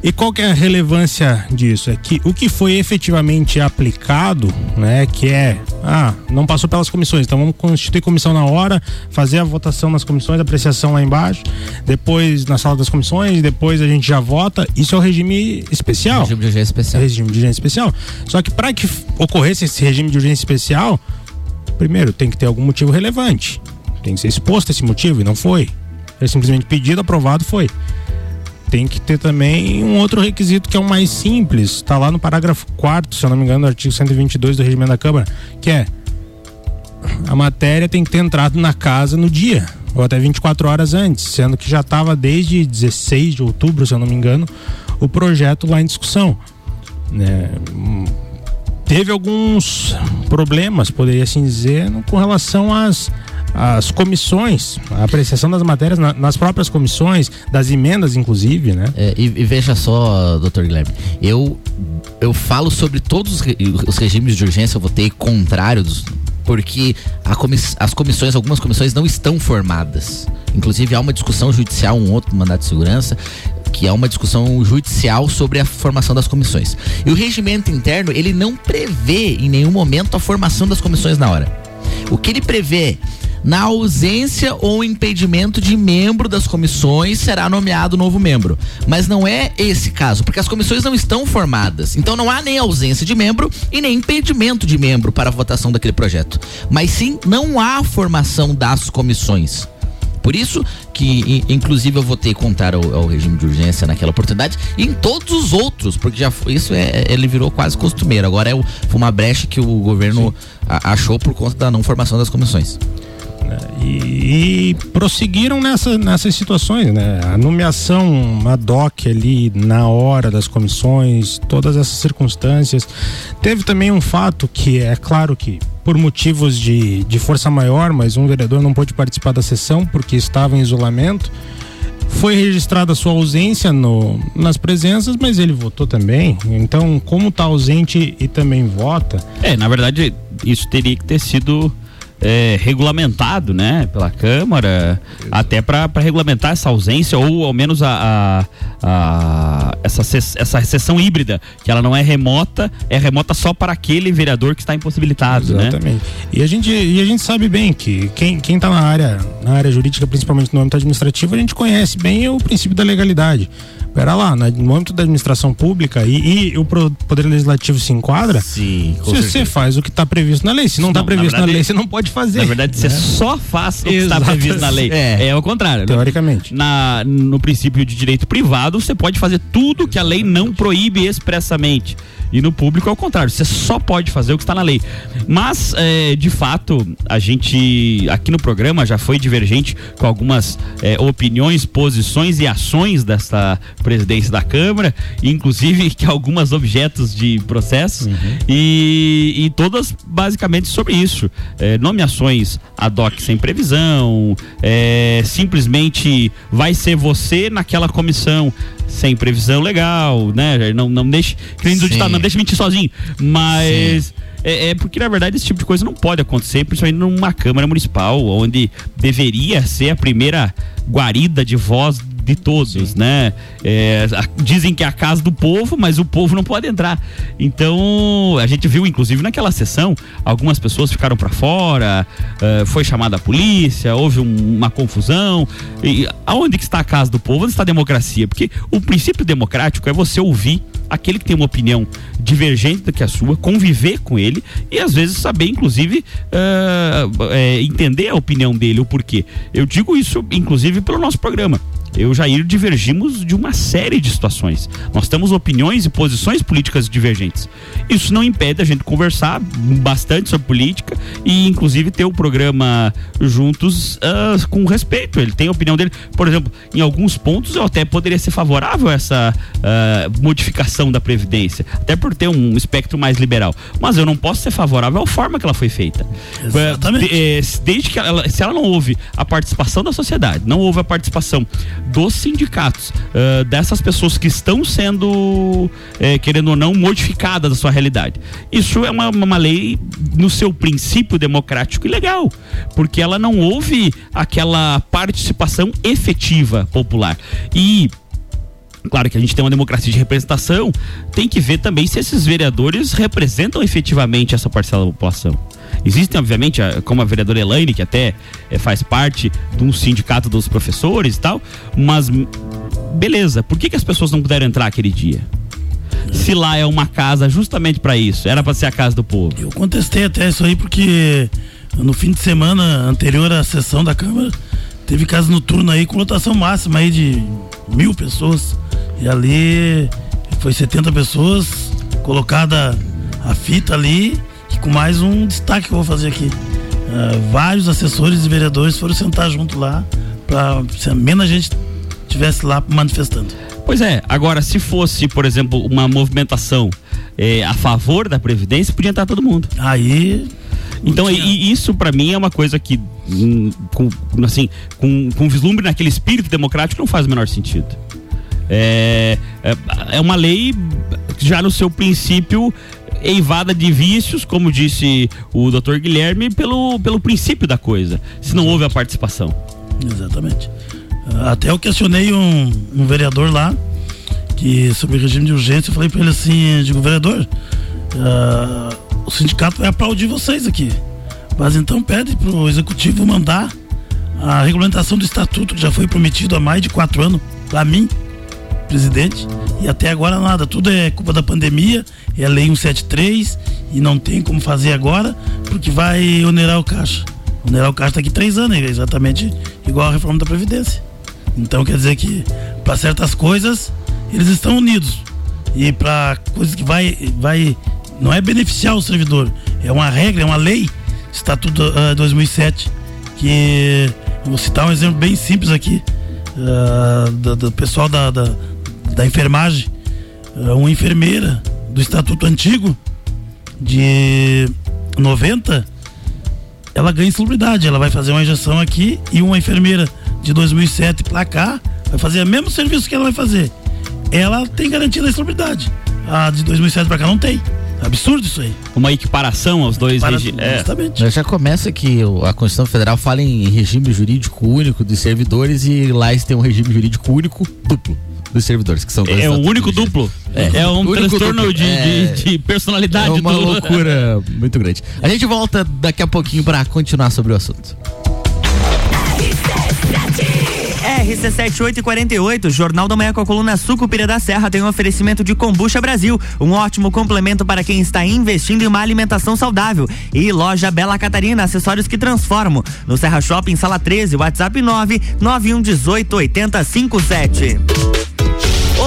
E qual que é a relevância disso? É que o que foi efetivamente aplicado, né, que é, ah, não passou pelas comissões, então vamos constituir comissão na hora, fazer a votação nas comissões, apreciação lá embaixo, depois na sala das comissões, depois a gente já vota. Isso é o regime especial. Regime de urgência especial. Regime de urgência especial. Só que para que ocorresse esse regime de urgência especial, primeiro tem que ter algum motivo relevante. Tem que ser exposto esse motivo e não foi. É simplesmente pedido, aprovado, foi. Tem que ter também um outro requisito que é o mais simples, está lá no parágrafo 4 se eu não me engano, do artigo 122 do regimento da Câmara, que é a matéria tem que ter entrado na casa no dia, ou até 24 horas antes, sendo que já estava desde 16 de outubro, se eu não me engano, o projeto lá em discussão. Hum, Teve alguns problemas, poderia assim dizer, com relação às, às comissões, a apreciação das matérias na- nas próprias comissões, das emendas, inclusive, né? É, e, e veja só, doutor Guilherme, eu, eu falo sobre todos os, os regimes de urgência, eu votei contrários, porque a comiss- as comissões, algumas comissões não estão formadas. Inclusive há uma discussão judicial, um outro mandato de segurança, que é uma discussão judicial sobre a formação das comissões. E o regimento interno, ele não prevê em nenhum momento a formação das comissões na hora. O que ele prevê na ausência ou impedimento de membro das comissões será nomeado novo membro. Mas não é esse caso, porque as comissões não estão formadas. Então não há nem ausência de membro e nem impedimento de membro para a votação daquele projeto. Mas sim, não há formação das comissões. Por isso que, inclusive, eu votei contrário ao, ao regime de urgência naquela oportunidade e em todos os outros, porque já foi, isso é, ele virou quase costumeiro. Agora é o- foi uma brecha que o governo a- achou por conta da não formação das comissões. E, e prosseguiram nessa, nessas situações, né? A nomeação ad hoc ali na hora das comissões, todas essas circunstâncias. Teve também um fato que é claro que por motivos de, de força maior, mas um vereador não pôde participar da sessão porque estava em isolamento. Foi registrada a sua ausência no, nas presenças, mas ele votou também. Então, como está ausente e também vota, É, na verdade, isso teria que ter sido é, regulamentado, né, pela Câmara, até para regulamentar essa ausência ou ao menos a, a- a- essa, essa sessão híbrida, que ela não é remota, é remota só para aquele vereador que está impossibilitado, né? Exatamente. E a gente, e a gente sabe bem que quem, quem tá na área, na área jurídica, principalmente no âmbito administrativo, a gente conhece bem o princípio da legalidade. Pera lá, na- no âmbito da administração pública e, e o Poder Legislativo se enquadra, Sim, se você faz o que está previsto na lei. Se não está na previsto na, verdade- lei, você não pode fazer. Na verdade, você né? só faz o que está previsto na lei. É. É, o contrário. né? Teoricamente. Na, no princípio de direito privado, você pode fazer tudo que a lei não proíbe expressamente. E no público é o contrário, você só pode fazer o que está na lei. Mas, é, de fato, a gente aqui no programa já foi divergente com algumas é, opiniões, posições e ações dessa presidência da Câmara, inclusive que algumas objetos de processos, e, e todas basicamente sobre isso. É, nomeações ad hoc sem previsão, é, simplesmente vai ser você naquela comissão sem previsão legal, né? Não, não deixe, que nem do Sim. ditado, não deixe mentir sozinho. Mas é, é porque, na verdade, esse tipo de coisa não pode acontecer, principalmente numa Câmara Municipal, onde deveria ser a primeira guarida de voz de todos, né? É, dizem que é a casa do povo, mas o povo não pode entrar. Então, a gente viu, inclusive, naquela sessão, algumas pessoas ficaram para fora, eh, foi chamada a polícia, houve um- uma confusão. E aonde que está a casa do povo? Onde está a democracia? Porque o princípio democrático é você ouvir aquele que tem uma opinião divergente do que a sua, conviver com ele e às vezes saber, inclusive, eh, eh, entender a opinião dele, o porquê. Eu digo isso, inclusive, pelo nosso programa. Eu e Jair divergimos de uma série de situações. Nós temos opiniões e posições políticas divergentes. Isso não impede a gente conversar bastante sobre política e, inclusive, ter o programa juntos ah, com respeito. Ele tem a opinião dele. Por exemplo, em alguns pontos eu até poderia ser favorável a essa ah, modificação da Previdência, até por ter um espectro mais liberal. Mas eu não posso ser favorável à forma que ela foi feita. Exatamente. Eh, desde que ela, se ela não houve a participação da sociedade, não houve a participação dos sindicatos, ah, dessas pessoas que estão sendo, eh, querendo ou não, modificadas da sua realidade. Isso é uma, uma lei no seu princípio democrático e legal, porque ela não houve aquela participação efetiva popular. E Claro que a gente tem uma democracia de representação, tem que ver também se esses vereadores representam efetivamente essa parcela da população. Existem, obviamente, como a vereadora Elaine, que até eh, faz parte de um sindicato dos professores e tal, mas beleza, por que, que as pessoas não puderam entrar aquele dia? Se lá é uma casa justamente para isso, era para ser a casa do povo. Eu contestei até isso aí porque no fim de semana anterior à sessão da Câmara, teve casa noturna aí com lotação máxima aí de mil pessoas. E ali foi 70 pessoas, colocada a fita ali, com mais um destaque que eu vou fazer aqui. Uh, vários assessores e vereadores foram sentar junto lá, para se menos gente tivesse lá manifestando. Pois é, agora se fosse, por exemplo, uma movimentação eh, a favor da Previdência, podia entrar todo mundo. Aí. Então, e, e isso para mim é uma coisa que, hum, com, assim, com, com vislumbre naquele espírito democrático, não faz o menor sentido. É, é, é uma lei já no seu princípio eivada de vícios, como disse o doutor Guilherme, pelo, pelo princípio da coisa, se não houve a participação. Exatamente. Até eu questionei um, um vereador lá, que sobre o regime de urgência, eu falei para ele assim, digo, vereador, uh, o sindicato vai aplaudir vocês aqui. Mas então pede pro executivo mandar a regulamentação do estatuto que já foi prometido há mais de quatro anos para mim, presidente, e até agora nada. Tudo é culpa da pandemia, é a lei 173 e não tem como fazer agora, porque vai onerar o caixa. Onerar o caixa daqui três anos, é exatamente igual a reforma da Previdência. Então quer dizer que para certas coisas eles estão unidos. E para coisas que vai, vai. Não é beneficiar o servidor, é uma regra, é uma lei, Estatuto uh, 2007, que. Vou citar um exemplo bem simples aqui, uh, do, do, pessoal da, da, da enfermagem. Uh, uma enfermeira do Estatuto Antigo, de 90, ela ganha insalubridade. Ela vai fazer uma injeção aqui e uma enfermeira de 2007 para cá vai fazer o mesmo serviço que ela vai fazer. Ela tem garantia da insalubridade. A de 2007 para cá não tem. Absurdo isso aí. Uma equiparação aos dois regimes. É. Já começa que a Constituição Federal fala em regime jurídico único dos servidores e lá eles têm um regime jurídico único duplo dos servidores, que são dois É o único duplo. É, é um transtorno de, é, de, de, personalidade. É uma do... loucura muito grande. A gente volta daqui a pouquinho para continuar sobre o assunto. RC7848, Jornal da Manhã com a coluna Sucupira da Serra tem um oferecimento de Combucha Brasil, um ótimo complemento para quem está investindo em uma alimentação saudável. E loja Bela Catarina, acessórios que transformam. No Serra Shopping, sala 13, WhatsApp 9 9118 8057.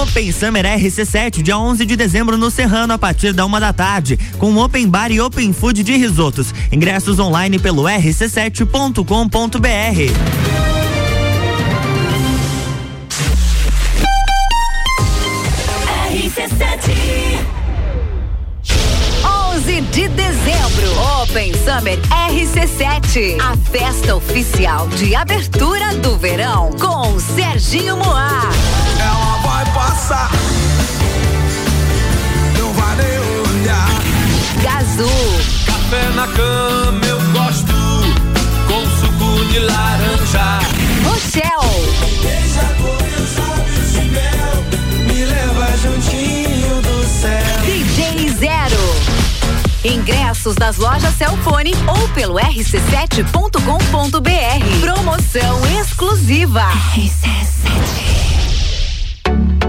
Open Summer RC7, dia 11 de dezembro no Serrano, a partir da uma da tarde, com Open Bar e Open Food de risotos. Ingressos online pelo rc7.com.br. de dezembro. Open Summer RC7. A festa oficial de abertura do verão com Serginho Moá. Ela passar. Não vai nem olhar. Gazu. Café na cama eu gosto. Com suco de laranja. Rochelle. Deixa a de mel. Me leva juntinho do céu. DJ Zero. Ingressos das lojas Celfone ou pelo rc7.com.br. Promoção exclusiva. RC7.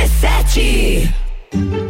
RC7.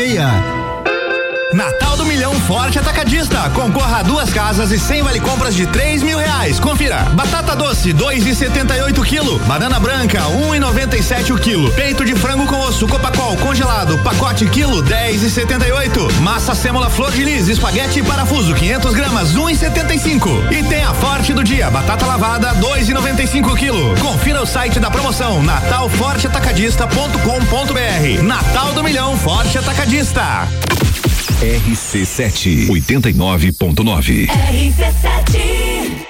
meia. Natal do Milhão Forte Atacadista. Concorra a duas casas e 100 vale compras de 3 mil reais. Confira. Batata doce, 2,78 quilo. Banana branca, 1,97 o quilo. Peito de frango com osso, Copacol, congelado, pacote quilo, 10,78. Massa sêmola flor de lis, espaguete e parafuso, 500 gramas, 1,75. E tem a Forte do dia, batata lavada, 2,95 quilo. Confira o site da promoção, natalforteatacadista.com.br. Natal do Milhão Forte Atacadista. RC7 89.9. RC7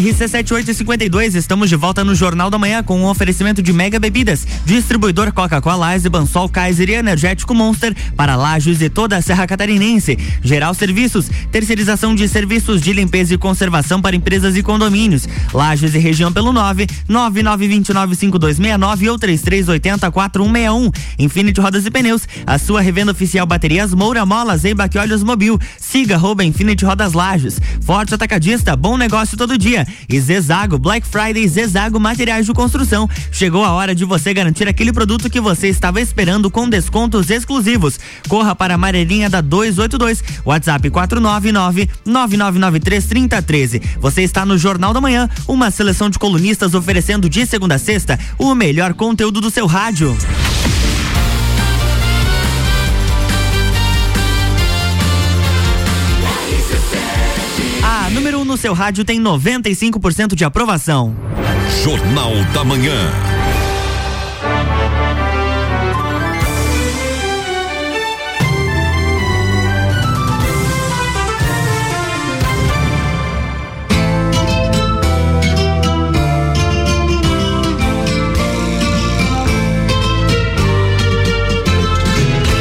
RC7852, estamos de volta no Jornal da Manhã com um oferecimento de Mega Bebidas, distribuidor Coca-Cola, Eisenbahn, Sol, Kaiser e Energético Monster para Lages e toda a Serra Catarinense. Geral Serviços, terceirização de serviços de limpeza e conservação para empresas e condomínios. Lages e região pelo 9 99295269 ou 33804161. Infinity Rodas e Pneus, a sua revenda oficial baterias Moura Mola, Zeibac Olhos Mobil. Siga arroba Infinity Rodas Lages. Forte Atacadista, bom negócio todo dia. E Zezago, Black Friday Zezago Materiais de Construção. Chegou a hora de você garantir aquele produto que você estava esperando com descontos exclusivos. Corra para a amarelinha da 282, WhatsApp 499 9993 3013. Você está no Jornal da Manhã, uma seleção de colunistas oferecendo de segunda a sexta o melhor conteúdo do seu rádio. No seu rádio tem 95% de aprovação. Jornal da Manhã.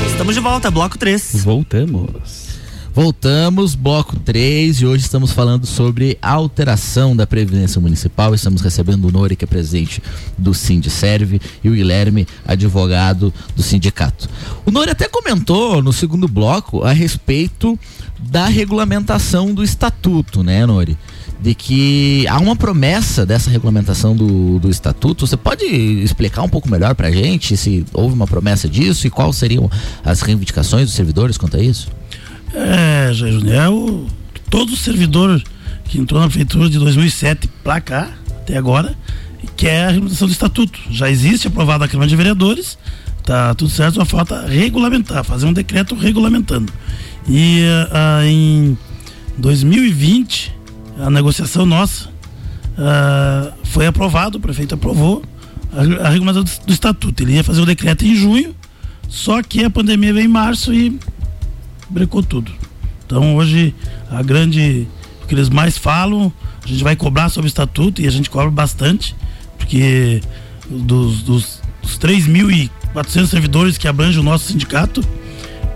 Estamos de volta, bloco 3. Voltamos. Voltamos, bloco 3, e hoje estamos falando sobre a alteração da Previdência Municipal. Estamos recebendo o Nori, que é presidente do Sindicerve, e o Guilherme, advogado do sindicato. O Nori até comentou no segundo bloco a respeito da regulamentação do estatuto, né, Nori? De que há uma promessa dessa regulamentação do, do estatuto. Você pode explicar um pouco melhor pra gente se houve uma promessa disso e quais seriam as reivindicações dos servidores quanto a isso? É, Jair Júnior, é todo servidor que entrou na prefeitura de 2007 pra cá, até agora, quer a regulamentação do estatuto. Já existe aprovada a Câmara de Vereadores, tá tudo certo, só falta regulamentar, fazer um decreto regulamentando. E ah, em 2020, a negociação nossa ah, foi aprovado, o prefeito aprovou a, a regulamentação do, do estatuto. Ele ia fazer o decreto em junho, só que a pandemia veio em março e brecou tudo. Então hoje a grande o que eles mais falam, a gente vai cobrar sobre o estatuto e a gente cobra bastante, porque dos, dos, dos 3.400 servidores que abrange o nosso sindicato,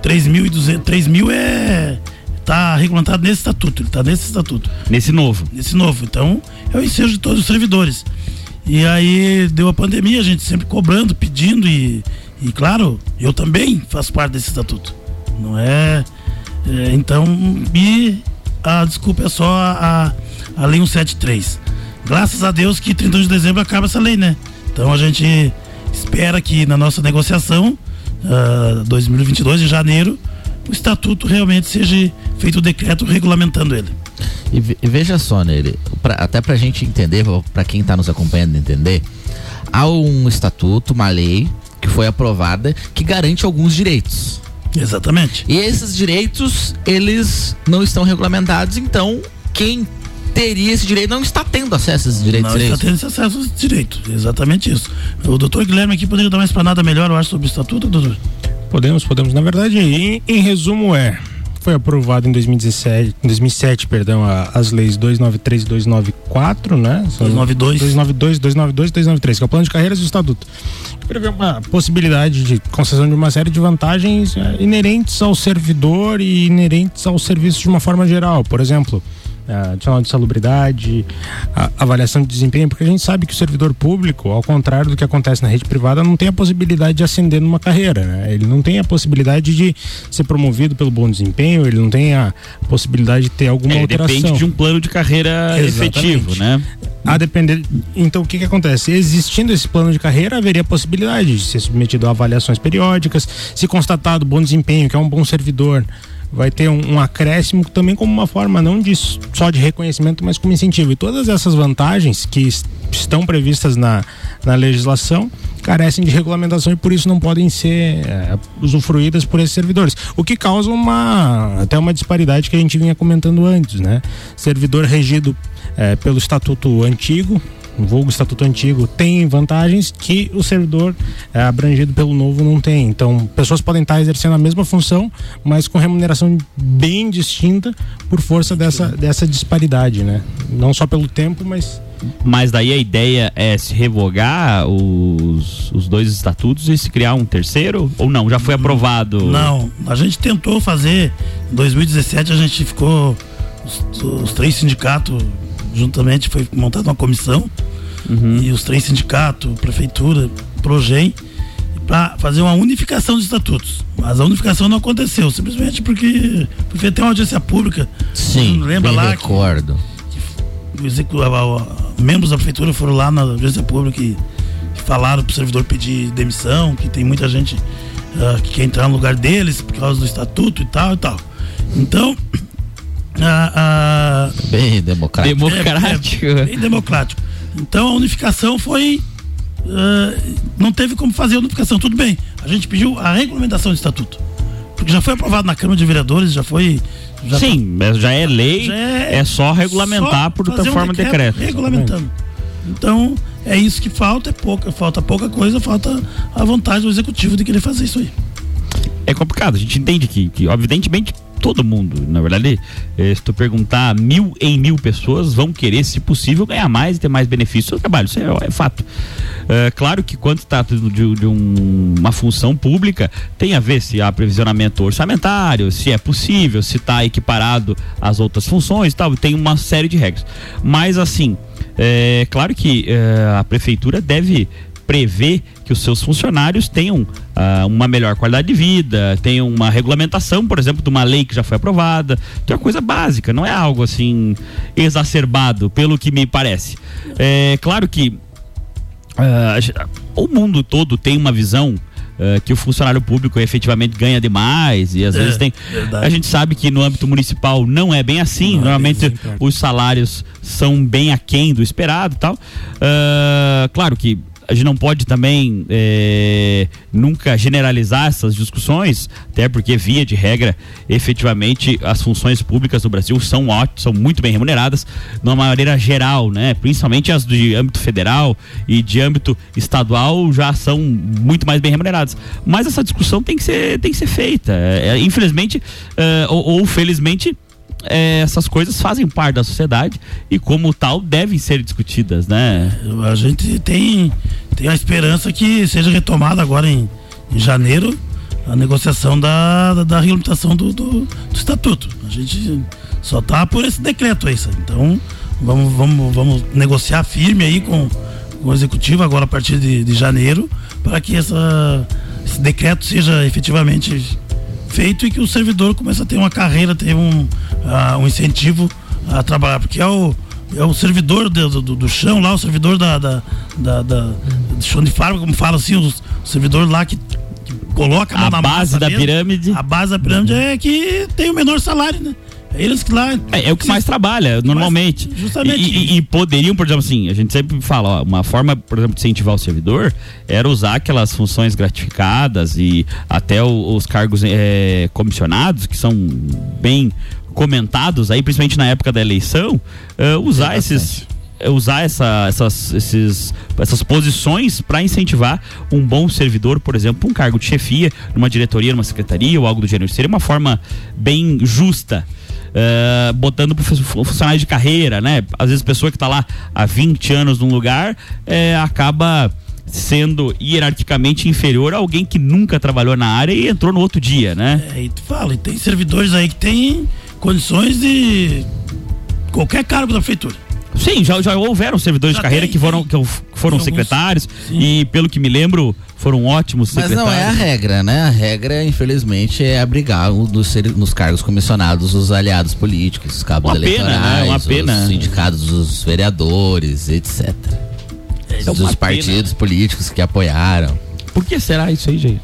3.200, 3 mil é tá regulamentado nesse estatuto, ele tá nesse estatuto. Nesse novo. Nesse novo. Então, é o ensejo de todos os servidores. E aí deu a pandemia, a gente sempre cobrando, pedindo e, e claro, eu também faço parte desse estatuto. Não é, é, então, e a desculpa é só a, a, a lei 173. Graças a Deus que 31 de dezembro acaba essa lei, né? Então a gente espera que na nossa negociação, uh, 2022, em janeiro, o estatuto realmente seja feito o decreto regulamentando ele. E, ve- veja só, Nery, pra, até pra gente entender, para quem tá nos acompanhando entender, há um estatuto, uma lei que foi aprovada que garante alguns direitos. Exatamente. E esses direitos, eles não estão regulamentados, então quem teria esse direito não está tendo acesso a esses direitos. Não seria está tendo esse acesso a esse direito. Exatamente isso. O doutor Guilherme aqui poderia dar uma explanada melhor, eu acho, sobre o estatuto, doutor? Podemos, podemos. Na verdade, em, em resumo é, foi aprovado em 2017, em 2007, perdão, as leis 293 e 294, né? São 292. 292, 292 e 293, que é o plano de carreiras do estatuto. Que prevê uma possibilidade de concessão de uma série de vantagens eh, inerentes ao servidor e inerentes ao serviço de uma forma geral. Por exemplo, adicional de salubridade, avaliação de desempenho, porque a gente sabe que o servidor público, ao contrário do que acontece na rede privada, não tem a possibilidade de ascender numa carreira, né? Ele não tem a possibilidade de ser promovido pelo bom desempenho, ele não tem a possibilidade de ter alguma É, alteração. depende de um plano de carreira Exatamente. efetivo, né? A depender. Então, o que, que acontece? Existindo esse plano de carreira, haveria possibilidade de ser submetido a avaliações periódicas. Se constatado bom desempenho, que é um bom servidor, vai ter um, um acréscimo também como uma forma não de só de reconhecimento, mas como incentivo. E todas essas vantagens que es- estão previstas na, na legislação carecem de regulamentação e por isso não podem ser eh, usufruídas por esses servidores. O que causa uma até uma disparidade que a gente vinha comentando antes, né? Servidor regido eh, pelo estatuto antigo, vulgo estatuto antigo, tem vantagens que o servidor eh, abrangido pelo novo não tem. Então, pessoas podem estar exercendo a mesma função, mas com remuneração bem distinta por força dessa, dessa disparidade, né? Não só pelo tempo, mas Mas daí a ideia é se revogar os, os dois estatutos e se criar um terceiro? Ou não? Já foi aprovado? Não, a gente tentou fazer. Em 2017 a gente ficou. Os, os três sindicatos, juntamente, foi montada uma comissão. E os três sindicatos, prefeitura, Progen, para fazer uma unificação de estatutos. Mas a unificação não aconteceu, simplesmente porque, porque tem uma audiência pública. Sim, lembra bem lá que recordo. o execu- a- a- a- membros da prefeitura foram lá na audiência pública e falaram pro servidor pedir demissão, que tem muita gente ah, que quer entrar no lugar deles por causa do estatuto e tal e tal. Então, a- a- Bem democrático. Democrático. é, é, bem democrático. Então a unificação foi. ah, não teve como fazer a unificação, tudo bem. A gente pediu a regulamentação do estatuto. Porque já foi aprovado na Câmara de Vereadores, já foi. Já Sim, mas já é lei, Já é, só regulamentar só por fazer um forma de decreto. Regulamentando. Então, é isso que falta, é pouca, falta pouca coisa, falta a vontade do executivo de querer fazer isso aí. É complicado, a gente entende que, que evidentemente, todo mundo, na verdade, eh, se tu perguntar mil em mil pessoas, vão querer, se possível, ganhar mais e ter mais benefício do seu trabalho. Isso é, é fato. É, claro que quando trata de, de um- uma função pública, tem a ver se há previsionamento orçamentário, se é possível, se está equiparado às outras funções tal, tem uma série de regras. Mas assim, é claro que é, a prefeitura deve prever que os seus funcionários tenham ah, uma melhor qualidade de vida, tenham uma regulamentação, por exemplo, de uma lei que já foi aprovada. Então é coisa básica, não é algo assim exacerbado, pelo que me parece. É claro que gen- o mundo todo tem uma visão ah, que o funcionário público efetivamente ganha demais e às É, vezes tem verdade. a gente sabe que no âmbito municipal não é bem assim normalmente os salários são bem aquém do esperado e tal Ah, claro que a gente não pode também eh, nunca generalizar essas discussões, até porque, via de regra, efetivamente as funções públicas do Brasil são ótimas, são muito bem remuneradas, de uma maneira geral, né? Principalmente as de âmbito federal e de âmbito estadual já são muito mais bem remuneradas. Mas essa discussão tem que ser, tem que ser feita. É, é, infelizmente, eh, ou, ou felizmente, é, essas coisas fazem parte da sociedade e como tal devem ser discutidas, né? A gente tem, tem a esperança que seja retomada agora em, em janeiro a negociação da, da, da do, do, do estatuto. A gente só tá por esse decreto aí, sabe? Então vamos, vamos, vamos negociar firme aí com, com o executivo agora a partir de, de janeiro para que essa, esse decreto seja efetivamente feito e que o servidor comece a ter uma carreira, ter um, ah, um incentivo a trabalhar, porque é o, é o servidor do, do, do chão lá, o servidor da, da, da, da do chão de fábrica, como fala assim, o, o servidor lá que, coloca a, A base da mesmo. pirâmide. A base da pirâmide é que tem o menor salário, né? É eles que lá. É, é o que mais trabalha, normalmente. justamente. E, e- e poderiam, por exemplo, assim, a gente sempre fala, ó, uma forma, por exemplo, de incentivar o servidor era usar aquelas funções gratificadas e até o- os cargos eh, comissionados, que são bem comentados aí, principalmente na época da eleição, eh, usar esses eh, usar essa, essas, esses, essas posições para incentivar um bom servidor, por exemplo, um cargo de chefia, numa diretoria, numa secretaria ou algo do gênero. Seria uma forma bem justa. Eh, botando pro fu- funcionário de carreira, né? Às vezes a pessoa que está lá há 20 anos num lugar eh, acaba sendo hierarquicamente inferior a alguém que nunca trabalhou na área e entrou no outro dia, né? É, e tu fala, e tem servidores aí que tem condições de qualquer cargo da prefeitura. Sim, já, já houveram servidores Já de carreira tem, que foram, que foram alguns, secretários e, pelo que me lembro, foram ótimos Mas secretários. não é a regra, né? A regra, infelizmente, é abrigar dos ser- nos cargos comissionados os aliados políticos, os cabos Uma pena, eleitorais, né? Uma pena. os sindicatos dos vereadores, etc. É uma dos pena. partidos políticos que apoiaram. Por que será isso aí, Jair?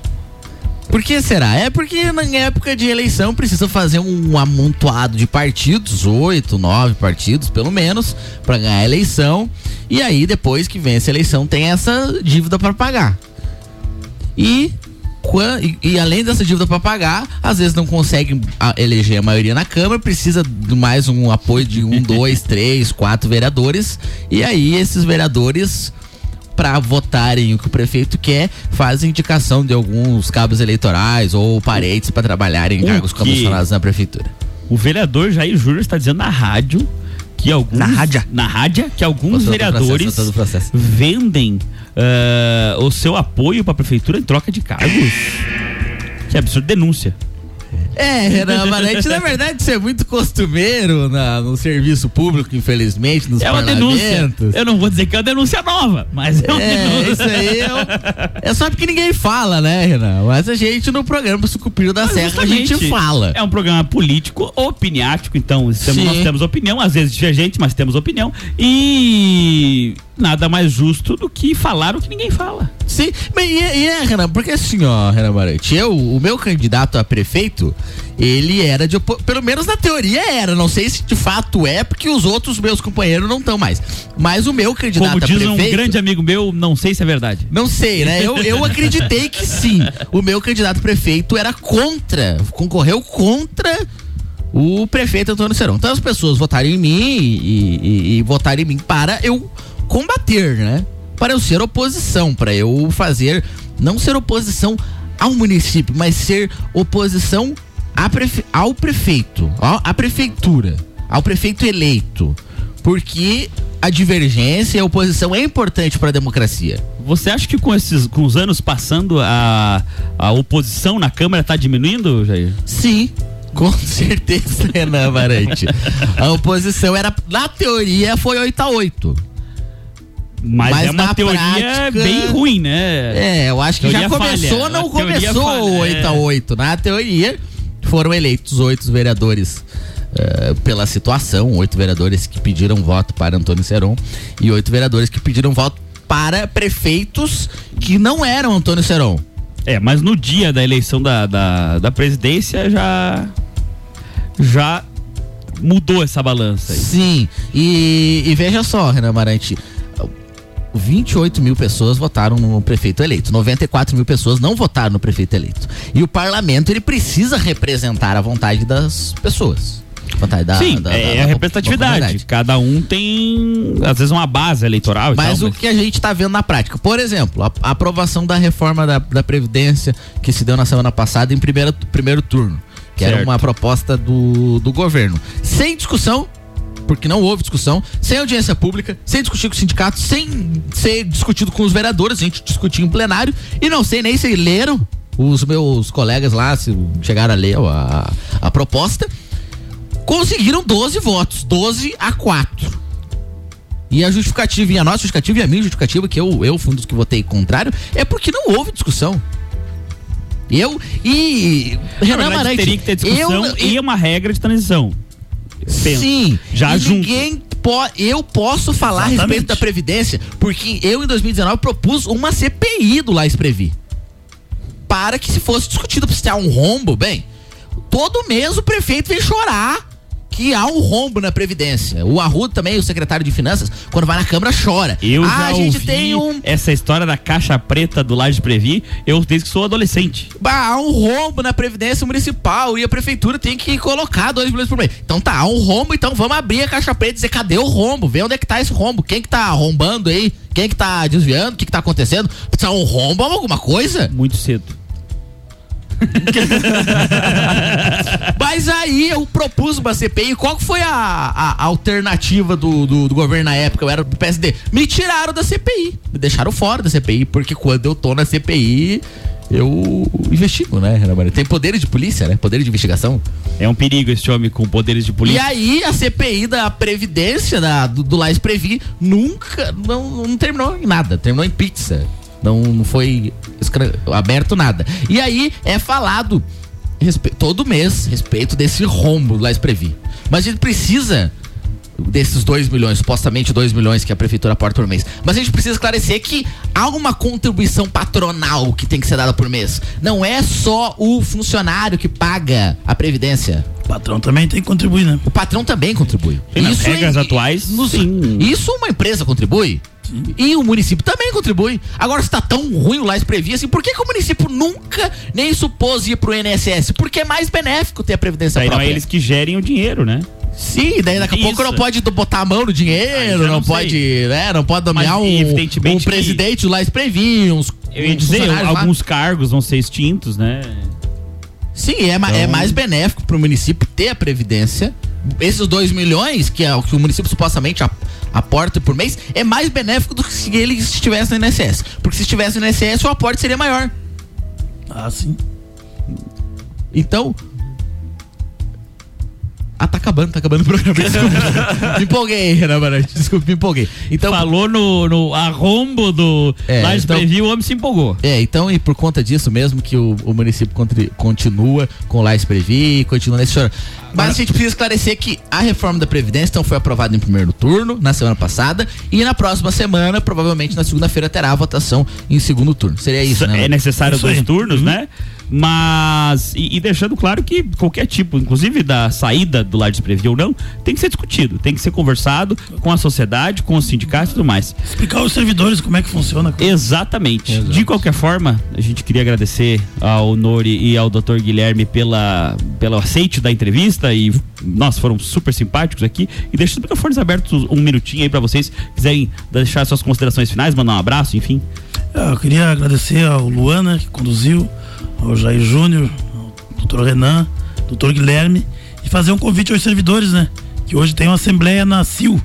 Por que será? É porque na época de eleição precisa fazer um amontoado de partidos, oito, nove partidos, pelo menos, para ganhar a eleição. E aí, depois que vence a eleição, tem essa dívida para pagar. E, e, além dessa dívida para pagar, às vezes não consegue a- eleger a maioria na Câmara, precisa de mais um apoio de um, dois, três, quatro vereadores. E aí, esses vereadores para votarem o que o prefeito quer, fazem indicação de alguns cabos eleitorais ou parentes para trabalharem em cargos comissionados na prefeitura. O vereador Jair Júnior está dizendo na rádio que alguns. Na rádio? Na rádio, que alguns vereadores processo, vendem ah, o seu apoio para a prefeitura em troca de cargos. Que absurdo. Denúncia. É, Renan Amarante, na verdade, isso é muito costumeiro na- no serviço público, infelizmente, nos É uma denúncia. Eu não vou dizer que é uma denúncia nova, mas é uma É, denúncia. isso aí é, um- é só porque ninguém fala, né, Renan? Mas a gente no programa Sucupira da Serra, a gente fala. É um programa político opiniático, então temos- nós temos opinião, às vezes divergente, mas temos opinião. E nada mais justo do que falar o que ninguém fala. Sim, mas e, é- e é, Renan, porque assim, ó, Renan Marante, eu, o meu candidato a prefeito, ele era de pelo menos na teoria era, não sei se de fato é, porque os outros meus companheiros não estão mais. Mas o meu candidato Como a diz prefeito, um grande amigo meu, não sei se é verdade. não sei, né? Eu, eu acreditei que sim. O meu candidato a prefeito era contra, concorreu contra o prefeito Antônio Serão. Então as pessoas votaram em mim e, e- e votaram em mim para eu combater, né? Para eu ser oposição, para eu fazer, não ser oposição ao município, mas ser oposição a prefe- ao prefeito, ó, à prefeitura, ao prefeito eleito. Porque a divergência e a oposição é importante para a democracia. Você acha que com esses com os anos passando a, a oposição na Câmara está diminuindo, Jair? Sim. Com certeza, Renan Amarante. A oposição era, na teoria, foi 8 a 8 Mas, é uma na teoria prática- bem ruim, né? É, eu acho que já começou, falha. não começou falha, o 8 a é. 8 Na teoria, foram eleitos oito vereadores eh, pela situação, oito vereadores que pediram voto para Antônio Seron e oito vereadores que pediram voto para prefeitos que não eram Antônio Seron. É, mas no dia da eleição da, da, da presidência já. Já mudou essa balança aí. Sim, e, e veja só, Renan Marante. 28 mil pessoas votaram no prefeito eleito, 94 mil pessoas não votaram no prefeito eleito. E o parlamento ele precisa representar a vontade das pessoas. Vontade da, Sim, da- é da- a da representatividade. Cada um tem, às vezes, uma base eleitoral Mas tal, o que a gente está vendo na prática, por exemplo, a, a aprovação da reforma da, da Previdência que se deu na semana passada em primeiro, primeiro turno, que era Certo. uma proposta do, do governo. Sem discussão, porque não houve discussão, sem audiência pública, sem discutir com o sindicato, sem ser discutido com os vereadores, a gente discutiu em plenário, e não sei nem se leram os meus colegas lá, se chegaram a ler a, a proposta, conseguiram 12 votos, 12 a 4. E a justificativa, e a nossa justificativa e a minha justificativa, que eu, eu fui um dos que votei contrário, é porque não houve discussão. Eu e Na Renan Amarante, teria que ter discussão eu, e uma regra de transição. Penso. Sim, Já e junto. ninguém eu posso falar a Exatamente. respeito da Previdência, porque eu em 2019 propus uma CPI do Lais Previ. Para que se fosse discutido se há um rombo, bem, todo mês o prefeito vem chorar que há um rombo na Previdência. O Arruda também, o secretário de Finanças, quando vai na Câmara, chora. Eu ah, já a gente ouvi tem um essa história da caixa preta do Laje Previ, eu desde que sou adolescente. Bah, há um rombo na Previdência Municipal e a Prefeitura tem que colocar 2 milhões por mês. Então tá, há um rombo, então vamos abrir a caixa preta e dizer cadê o rombo? Vê onde é que tá esse rombo. Quem que tá arrombando aí? Quem que tá desviando? O que que tá acontecendo? Precisa um rombo ou alguma coisa? Muito cedo. Mas aí eu propus uma CPI. Qual que foi a, a alternativa do, do, do governo na época? Eu era do PSD. Me tiraram da CPI. Me deixaram fora da CPI, porque quando eu tô na CPI, eu investigo, né, Renan? Tem poderes de polícia, né? Poderes de investigação. É um perigo esse homem com poderes de E polícia. aí a CPI da Previdência, da, do, do Lais Previ, nunca, não, não terminou em nada. Terminou em pizza. Não, não foi aberto nada. E aí é falado respe- todo mês respeito desse rombo do Lais Previ. Mas a gente precisa desses 2 milhões, supostamente 2 milhões que a prefeitura aporta por mês. Mas a gente precisa esclarecer que há uma contribuição patronal que tem que ser dada por mês. Não é só o funcionário que paga a previdência. O patrão também tem que contribuir, né? O patrão também contribui. Sim, nas regras é- atuais, nos- sim. Isso uma empresa contribui. E o município também contribui. Agora, se tá tão ruim o Lais Previ, assim, por que, que o município nunca nem supôs ir pro INSS? Porque é mais benéfico ter a Previdência Daí não própria. é eles que gerem o dinheiro, né? Sim, daí daqui a pouco Isso. não pode botar a mão no dinheiro, não, não pode, né? Não pode nomear Mas, um, um presidente do Lais Previ, uns. Eu ia dizer, funcionários lá. alguns cargos vão ser extintos, né? Sim, é, é Então- mais benéfico pro município ter a previdência. Esses 2 milhões, que é o que o município supostamente ap- aporta por mês, é mais benéfico do que se ele estivesse no INSS. Porque se estivesse no INSS, o aporte seria maior. Ah, sim. Então. Ah, tá acabando, tá acabando o programa. Desculpa. me empolguei, Renan Barante. Desculpa, me empolguei. Então, Falou no, no arrombo do É, então- Previ, o homem se empolgou. É, então, e por conta disso mesmo que o, o município contri- continua com o Lais Previ, continua nesse choro. Mas a gente precisa esclarecer que a reforma da Previdência então, foi aprovada em primeiro turno, na semana passada, e na próxima semana, provavelmente na segunda-feira, terá a votação em segundo turno. Seria isso, né? é necessário Isso dois turnos, né? Mas, e, e deixando claro que qualquer tipo, inclusive da saída do Lages Previ ou não, tem que ser discutido, tem que ser conversado com a sociedade, com os sindicatos e tudo mais. Explicar aos servidores como é que funciona. Exatamente. De qualquer forma, a gente queria agradecer ao Nori e ao Dr. Guilherme pela, pelo aceite da entrevista e, nossa, foram super simpáticos aqui. E deixa os microfones abertos um minutinho aí pra vocês, quiserem deixar suas considerações finais, mandar um abraço, enfim. Eu queria agradecer ao Luana, que conduziu, ao Jair Júnior, ao doutor Renan, doutor Guilherme, e fazer um convite aos servidores, né? Que hoje tem uma assembleia na CIL,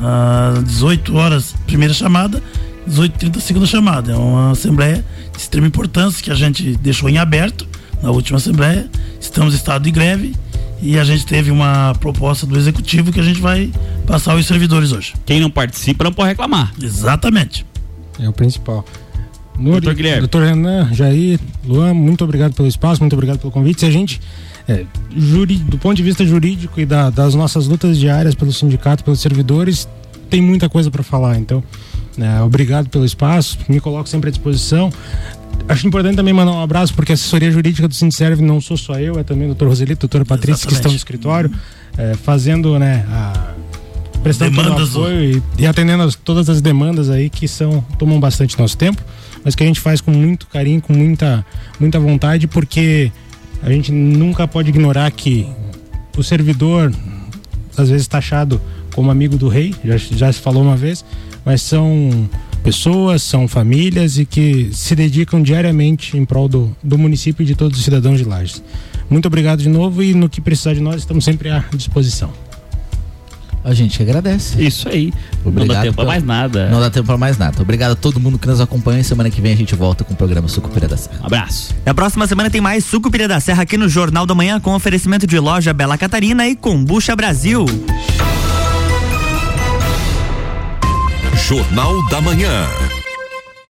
às 18 horas, primeira chamada, 18h30, segunda chamada. É uma assembleia de extrema importância que a gente deixou em aberto na última assembleia. Estamos em estado de greve e a gente teve uma proposta do executivo que a gente vai passar aos servidores hoje. Quem não participa não pode reclamar. Exatamente. É o principal. Nuri, Doutor Guilherme. Doutor Renan, Jair, Luan, muito obrigado pelo espaço, muito obrigado pelo convite. Se a gente, é, juri, do ponto de vista jurídico e da- das nossas lutas diárias pelo sindicato, pelos servidores, tem muita coisa para falar. Então, é, obrigado pelo espaço, me coloco sempre à disposição. Acho importante também mandar um abraço, porque a assessoria jurídica do Sindicerve não sou só eu, é também o doutor Roselito, doutora Patrícia, que estão no escritório, é, fazendo, né, a, prestando Demandas apoio e, e atendendo as- todas as demandas aí que são tomam bastante nosso tempo, mas que a gente faz com muito carinho, com muita muita vontade, porque a gente nunca pode ignorar que o servidor às vezes taxado como amigo do rei, já, já se falou uma vez, mas são pessoas, são famílias e que se dedicam diariamente em prol do, do município e de todos os cidadãos de Lages. Muito obrigado de novo e no que precisar de nós estamos sempre à disposição. A gente que agradece. Isso aí. não Obrigado dá tempo pra pela- mais nada. Não dá tempo pra mais nada. Obrigado a todo mundo que nos acompanha. Semana que vem a gente volta com o programa Sucupira da Serra. Um abraço. Na próxima semana tem mais Sucupira da Serra aqui no Jornal da Manhã com oferecimento de loja Bela Catarina e Combucha Brasil. Jornal da Manhã.